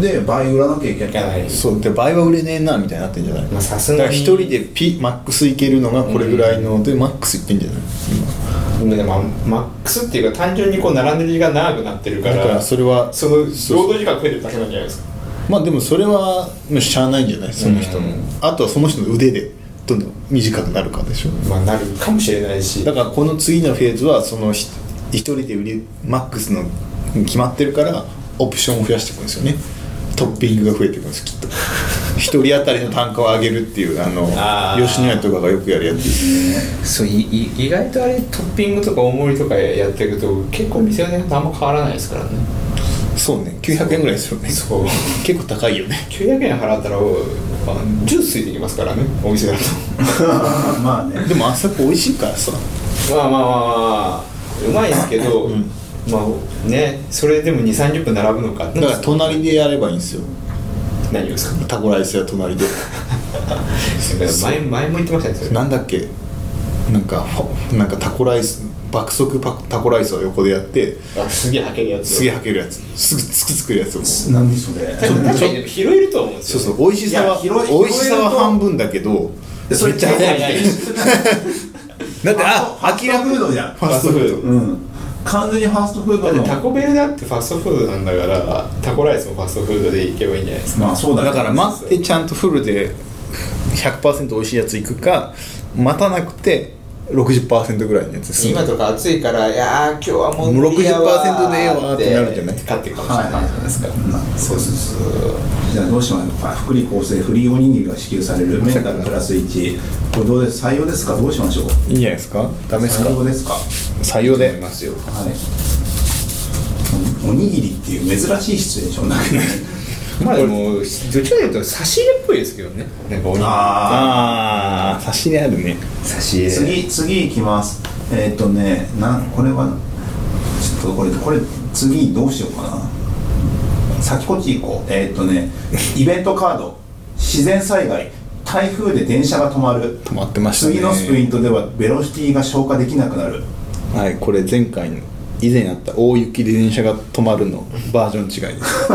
で倍売らなきゃいけない。そうで倍は売れねえなみたいになってんじゃない？まあさすがに。一人でピマックスいけるのがこれぐらいので、マックスいってんじゃない？でもマックスっていうか単純にこう並んでる時間長くなってるからだからそれはその労働時間増えてるだけなんじゃないですか？まあでもそれはしゃあないんじゃない？その人の、うん。あとはその人の腕でどんどん短くなるかでしょ？まあなるかもしれないし。だからこの次のフェーズはそのひ一人で売りマックスの決まってるからオプションを増やしていくんですよねトッピングが増えていくんですきっと。一人当たりの単価を上げるっていうあの吉野家とかがよくやるやつです。そういい意外とあれトッピングとか大盛りとかやってると結構店の値段あんま変わらないですからね。そうね。900円ぐらいですよね。そう。結構高いよね。900円払ったらおあジュースついてきますからねお店だと。まあね。でもあそこ美味しいからさ。まあまあまあまあうまいですけど、んまあねそれでも2 3 0分並ぶのか。だから隣でやればいいんですよ。何をですか？タコライスや隣で。前前も言ってましたねなんだっけ？なんかほなんかタコライス爆速パタコライスを横でやってあすげえはけるやつ。すげえはけるやつ。すぐすぐ作るやつを。何それ？確かにでも拾えると思うんですよ。そうそう美味しさは美味しさは半分だけどでそれめっちゃいやい だってあファストフードじゃん。ファストフード。うん完全にファストフードの。だってタコベルだってファストフードなんだからタコライスもファストフードでいけばいいんじゃないですか。まあそうだよだから待ってちゃんとフルで100%美味しいやついくか待たなくて60%ぐらいのやつ今とか暑いからいやー今日はもうもう無理やわ60%でええわってなるじゃない？勝ってるかもしれないじゃないですか、まあそうそうそう。じゃあどうしましょうか。福利厚生フリーおにぎりが支給されるメンタルプラス1これどうです採用ですか？どうしましょう？いいんじゃないですか？ダメですか？採用ですか？採用で。ますよ。はい。おおにぎりっていう珍しいシチュエーションだけどねまあでもどっちかというと差し入れっぽいですけどね。なんかあああ差し入れあるね。差し入れ。次次いきます。えーっ、とねなんこれはちょっとこれこれ次どうしようかな。先こっち行こう。えーっ、とねイベントカード。自然災害。台風で電車が止まる。止まってましたね。次のスプリントではベロシティが消化できなくなる。はいこれ前回の以前あった大雪で電車が止まるの バージョン違いです。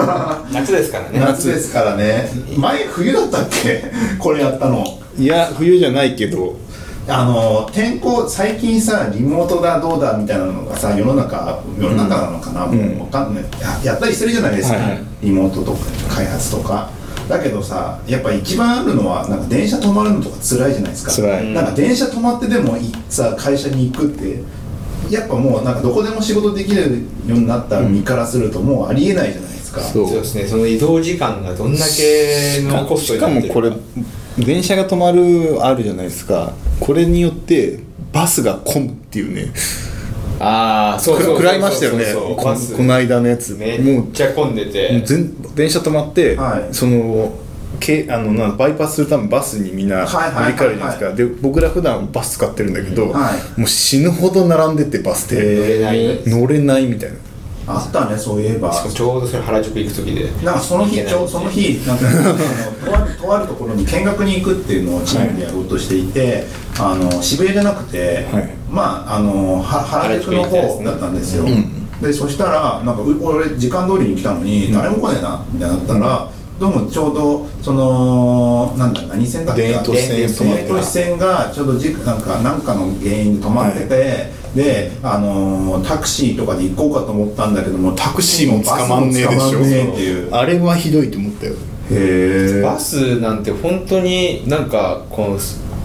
夏ですからね。夏ですからね。前冬だったっけ？これやったの。いや冬じゃないけど。あの天候最近さリモートだどうだみたいなのがさ世の中世の中なのかな、うん。もうわかんない。ややったりしてるじゃないですか、はいはい。リモートとか開発とか。だけどさやっぱ一番あるのはなんか電車止まるのとか辛いじゃないですか。辛い。なんか電車止まってでもいさ会社に行くってやっぱもうなんかどこでも仕事できるようになった身からするともうありえないじゃないですか、そう。そうですね。その移動時間がどんだけのコストしになってるか。もこれ電車が止まるあるじゃないですか。これによってバスが混むっていうね。ああそうそうそうくらいましたよね。この間のやつ。めもうっちゃ混んでて。もう全電車止まって、はい。そのけあのなバイパスするためにバスにみんな乗りはいはいはい。換えるじゃないですか、で僕ら普段バス使ってるんだけど、はい。もう死ぬほど並んでてバス乗れ停ない乗れないみたいな。あったねそういえば。しかもちょうどそれ原宿行く時で。なんかその日ちょその日なんか あのとあるとあるところに見学に行くっていうのをチームでやろうとしていて、あの渋谷じゃなくて、はい。まああのは原宿の方だったんですよ、ん。でそしたらなんかう俺時間通りに来たのに誰も来ねえなみたいになったら、どうもちょうどそのなんだ何線だっけ田園都市線。田園都市線がちょうどじなんかなんかの原因で止まってて、であのタクシーとかで行こうかと思ったんだけどもタクシーも捕まんねえでしょ。バスも捕まんねえっていうあれはひどいと思ったよ。へえ。バスなんて本当になんかこの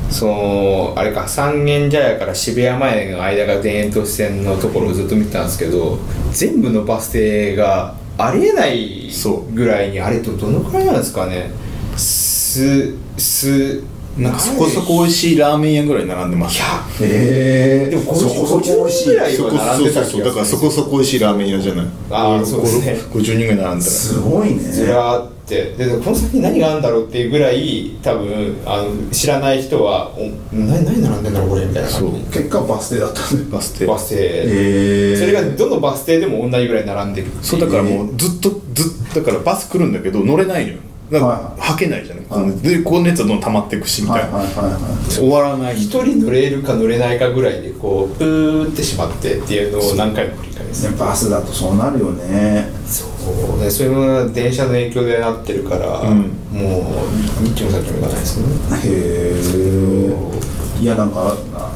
そのあれか三軒茶屋から渋谷前の間が田園都市線のところをずっと見てたんですけど全部のバス停がありえないそう。ぐらいにあれとどのくらいなんですかね。すすなんかそこそこ美味しいラーメン屋ぐらい並んでます。いやへえでもそこそこ美味しい50ぐらいそこ並んでた気がする。そうそうそうだからそこそこ美味しいラーメン屋じゃない？あーそうですね。50人ぐらい並んだらすごいね。ずらーってででこの先何があるんだろうっていうぐらい多分あの知らない人はお何何並んでんだろうこれみたいな。感じ結果バス停だったねバス停。バス停。へえそれがどのバス停でも同じぐらい並んでるそうだからもうずっとずっとだからバス来るんだけど乗れないのよ。だかはらはけないじゃない、はい。でこの熱はどんどん溜まっていくしみたはいいな、はいはいはい終わらない。一人乗れるか乗れないかぐらいでこうプーってしまってっていうのを何回も繰り返す。ねバスだとそうなるよね。そうねそう。いうのが電車の影響でなってるから、うん。もう日も先もいかないですね。へえいやなんかあ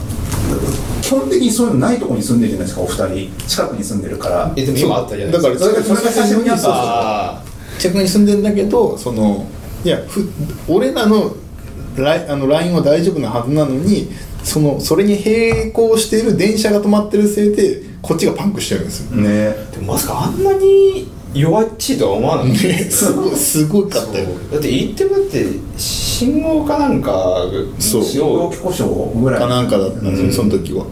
基本的にそういうのないところに住んでるじゃないですかお二人。近くに住んでるから。えでも今あったじゃないだですか。からそれが最初にあったあ近くに住んでんだけどそのいやふ俺らのライあのラインは大丈夫なはずなのにそのそれに並行している電車が止まってるせいでこっちがパンクしてるんですよ、ね。ーでもまさかあんなに弱っちいとは思わなかったねすごいすごかったよ。だって言ってもだって信号かなんかそう信号機故障ぐらいかなんかだったんですよ、その時は。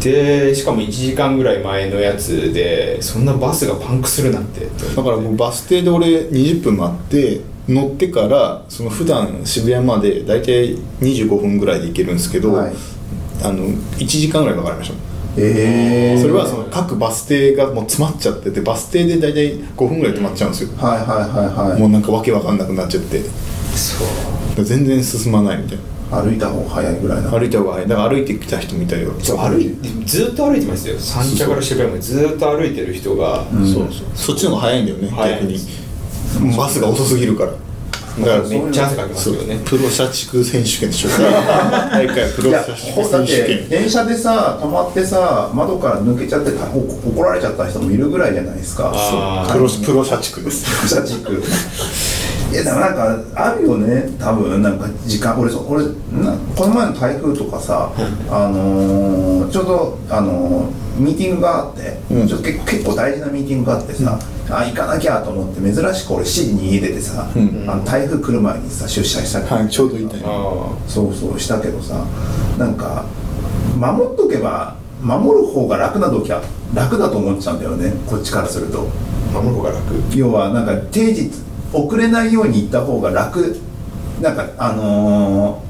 でしかも1時間ぐらい前のやつでそんなバスがパンクするなんて。だからもうバス停で俺20分待って乗ってからその普段渋谷まで大体25分ぐらいで行けるんですけど、はい。あの1時間ぐらいかかりましたええそれはその各バス停がもう詰まっちゃっててバス停で大体5分ぐらい止まっちゃうんですよ、はいはいはいはい。もうなんかわけわかんなくなっちゃって。そう。全然進まないみたいな。歩いた方が早いぐらいな。歩いた方が早い。だから歩いてきた人みたいよ。そう歩いずっと歩いてますよ。三茶から渋谷までずっと歩いてる人が、そうそう。そっちの方が早いんだよね逆に。バスが遅すぎるからだからめっちゃ汗かきますよね。プロ社畜選手権でしょ。大会プロ社選手権。電車でさ止まってさ窓から抜けちゃって怒られちゃった人もいるぐらいじゃないですか。プロプロ社畜です。社畜いやでもなんかあるよね。多分なんか時間俺そう俺なこの前の台風とかさ、あのーちょうど、あのーミーティングがあって、うん。ちょっと結構結構大事なミーティングがあってさ、あ行かなきゃと思って珍しく俺7時に家出てさ、うん。あの台風来る前にさ出社したはいちょうどいいタイミングあそうそうしたけどさなんか守っとけば守る方が楽な時は楽だと思っちゃうんだよね。こっちからすると。あ守る方が楽。要はなんか定時遅れないように行った方が楽。なんかあの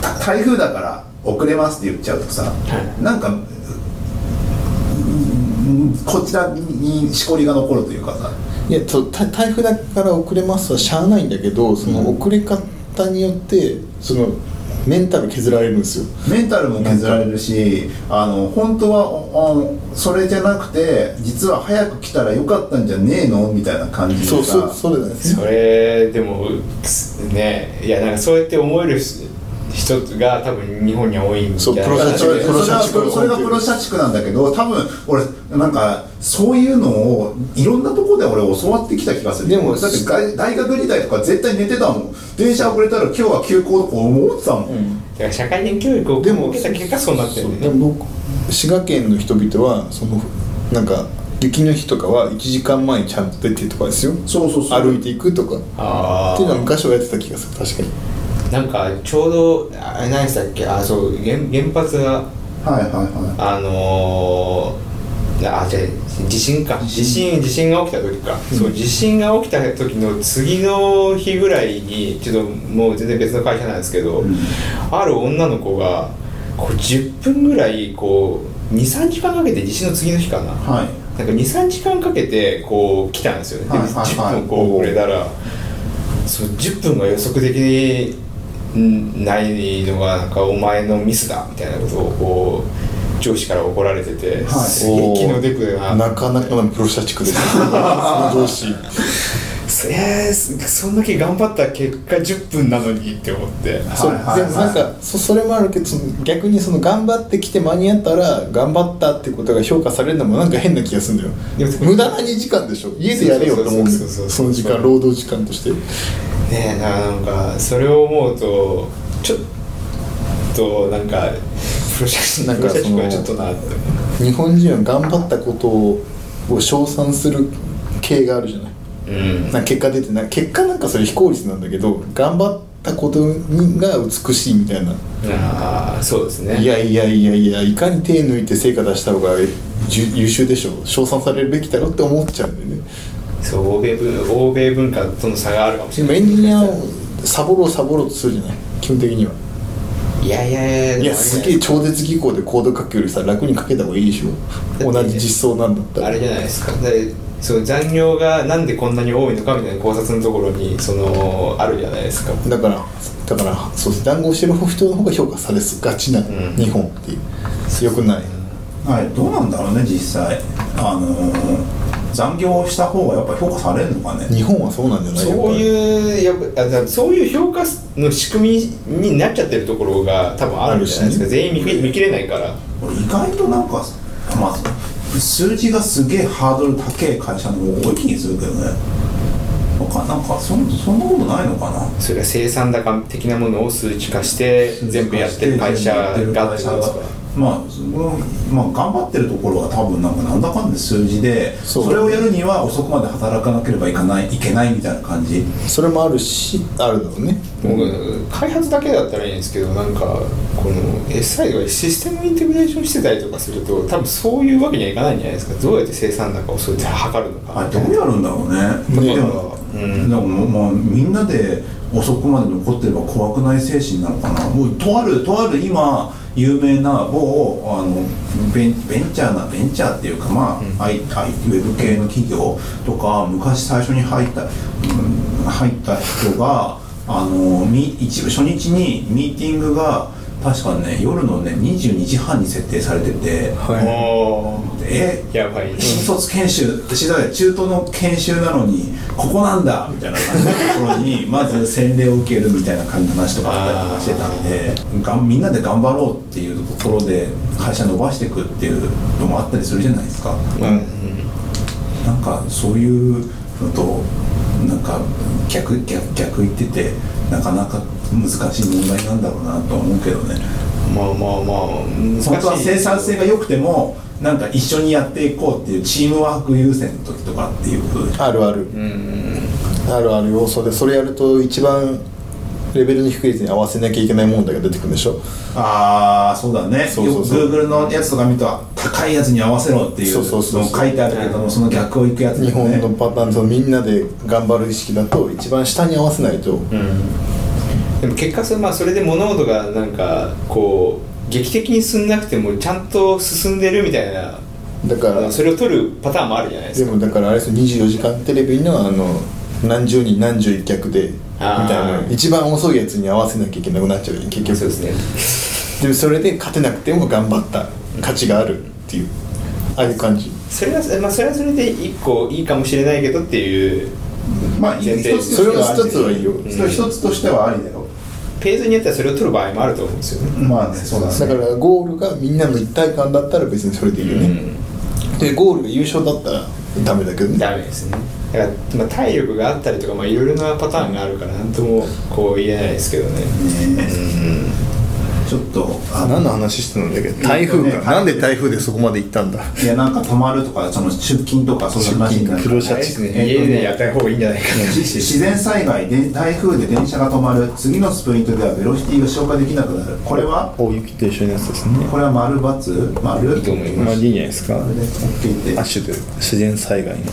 ーた台風だから遅れますって言っちゃうとさ、はい。なんかうんこちらにしこりが残るというかさ。いや台風だから遅れますはしゃあないんだけどその遅れ方によってそのメンタル削られるんですよ。メンタルも削られるしあの本当はあそれじゃなくて実は早く来たらよかったんじゃねえの？みたいな感じでさそうそうそれですそれでもねいやなんかそうやって思える人が多分日本には多いんじゃないかな。そうプロ社それプロ社畜それはそれがプロ社畜なんだけど多分俺なんかそういうのをいろんなところで俺教わってきた気がする。でもだって大大学時代とか絶対寝てたもん。電車遅れたら今日は休校とか思ってたもん、だから社会人教育を受けた結果そうなってるね。でも僕滋賀県の人々はそのなんか雪の日とかは1時間前にちゃんと出てとかですよ。そうそうそう。歩いていくとか。っあていうのは昔はやってた気がする。確かになんかちょうどあれ何でしたっけ？あそう原原発がはいはいはあのー、あじゃあ地震か。地震。地震が起きた時か、そう地震が起きた時の次の日ぐらいにちょっともう全然別の会社なんですけど、うん。ある女の子がこう10分ぐらいこう23時間かけて地震の次の日かな、いはい。なんか23時間かけてこう来たんですよね、ではいはいはい。10分こう遅れたら。そう10分が予測できないのがなんかお前のミスだみたいなことをこう上司から怒られてて、はい。すげえ気のな。なかなかのプロ社畜ですね。その上司えー、そんだけ頑張った結果10分なのにって思って。そう。はいはいでもなんかそそれもあるけどその逆にその頑張ってきて間に合ったら頑張ったってことが評価されるのもなんか変な気がするんだよ。でも無駄な2時間でしょ。家でやれよと思うんだよ。その時間労働時間として。ねえなんかそれを思うとちょっとなんかプロジェクトなんかそのちょっとなって。日本人は頑張ったことを称賛する系があるじゃない。うんな結果出てない。結果なんかそれ非効率なんだけど頑張ったことにが美しいみたいな、ああそうですね。いやいやいやいやいかに手抜いて成果出した方が優秀でしょ称賛されるべきだろって思っちゃうんだよね。そう欧米文欧米文化との差があるかもしでれない。もエンジニアをサボろうサボろうとするじゃない？基本的には。いやいやいやいやすげえ超絶技巧でコード書くよりさ楽に書けた方がいいでしょ？同じ実装なんだったら。あれじゃないですか。でそう残業がなんでこんなに多いのかみたいな考察のところにそのあるじゃないですか。だからだからそうです。談合してる人の方が評価されがちな、ん。日本っていう。よくない。はい、どうなんだろうね実際。あのー残業した方がやっぱ評価されるのかね。日本はそうなんじゃない？そういうやっそういう評価の仕組みになっちゃってるところが多分あるんじゃないですか、ね。全員見き見切れないから。俺意外となんかまあ数字がすげえハードル高い会社の方が多い気にするけどねなんかなんかそんそんなことないのかな？それは生産高的なものを数値化して全部やってる会社がってことですか？まあそのまあ、頑張ってるところは多分なんかなんだかんだ数字でそれをやるには遅くまで働かなければいかないいけないみたいな感じ。それもあるしあるだろうね。僕開発だけだったらいいんですけどなんかこの SI がシステムインテグレーションしてたりとかすると多分そういうわけにはいかないんじゃないですか。どうやって生産高をそうやって測るのか。あれどうやるんだろうね。ね。でも、うんでももうみんなで遅くまで残ってれば怖くない精神なのかな。もうとあるとある今有名な某あのベンベンチャーなベンチャーっていうかまあ、I I ウェブ系の企業とか昔最初に入った、うん入った人があのみ一部初日にミーティングが確かね夜のね22時半に設定されてて、はおえー。やばい。新卒研修私だから中途の研修なのにここなんだみたいな感じのところに まず洗礼を受けるみたいな感じの話とかあったりとかしてたんでがんみんなで頑張ろうっていうところで会社伸ばしていくっていうのもあったりするじゃないですか。うん。なんかそういうのとなんか逆逆逆言っててなかなか難しい問題なんだろうなとは思うけどね。まあまあまあ本当は生産性が良くてもなんか一緒にやっていこうっていうチームワーク優先の時とかっていうあるある。うんあるある。要素でそれやると一番レベルの低いやつに合わせなきゃいけない問題が出てくるんでしょ？ああそうだね。そうそうそう。Google のやつとか見ると高いやつに合わせろっていうそうそうそうそう。の書いてあるけどもその逆をいくやつだ日よね。本のパターンそのみんなで頑張る意識だと一番下に合わせないと。でも結果それ,、まあ、それで物事がなんかこう劇的に進んなくてもちゃんと進んでるみたいな。だからそれを取るパターンもあるじゃないですか。でもだからあれですよ。24時間テレビのあの何十人何十一脚でみたいな。一番遅いやつに合わせなきゃいけなくなっちゃうよね結局。そうですね。でもそれで勝てなくても頑張った。価値があるっていう。ああいう感じ。それは、まあ、それはそれで一個いいかもしれないけどっていうまあそれは一つはいいよ。それ一つとしてはありだよペーズによってはそれを取る場合もあると思うんですよね。まあねそうだね。だからゴールがみんなの一体感だったら別にそれでいいよね、でゴールが優勝だったらダメだけどね。ダメですね。だから、まあ、体力があったりとかまあいろいろなパターンがあるからなんともこう言えないですけどね。ねちょっとあ何の話してたんだっけ？台風えっとねか。なんで台風でそこまで行ったんだ？いやなんか泊まるとかその出勤とかそういう話になる出勤黒シャね家でやった方がいいんじゃないかな。し自然災害で台風で電車が止まる次のスプリントではベロシティが消化できなくなる。これは？大雪と一緒のやつですね。これは？丸×丸いいと思いまあいいんじゃないですか。で OK で。アッシュというか自然災害の。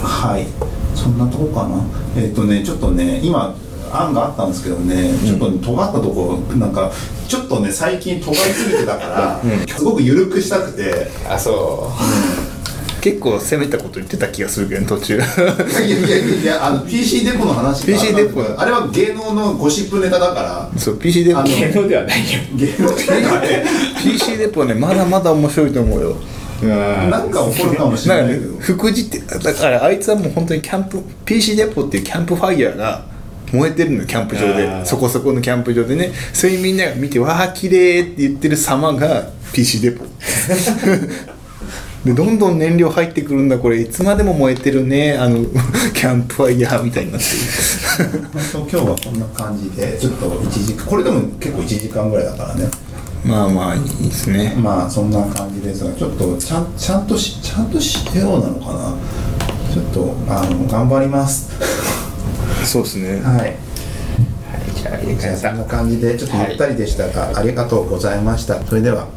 はい。そんなとこかな。えっ、とねちょっとね今案があったんですけどねちょっとね尖ったとこなんかちょっとね最近尖りすぎてたから、すごく緩くしたくて。あそ結構攻めたこと言ってた気がするけどね途中。いやいやいやあの PC デポの話が PC デポあれは芸能のゴシップネタだから。そう PC デポ。芸能ではないよ。芸能じゃなくて PC デポねまだまだ面白いと思うよ。なんか起こるかもしれないけど。副次ってだからあいつはもう本当にキャンプ PC デポっていうキャンプファイヤーが燃えてるのよキャンプ場で。そこそこのキャンプ場でね。そういうみんなが見てわあ綺麗って言ってる様が PC デポ。でどんどん燃料入ってくるんだこれ。いつまでも燃えてるねあの キャンプファイヤーみたいになってる。本当今日はこんな感じでちょっと1時間これでも結構1時間ぐらいだからね。まあまあいいですね。まあそんな感じですがちょっとちゃんちゃんとしちゃんとしようなのかな。ちょっとあの頑張りますそうですね。はい。じゃあいじゃあそんな感じでちょっとゆったりでしたが、ありがとうございました。それでは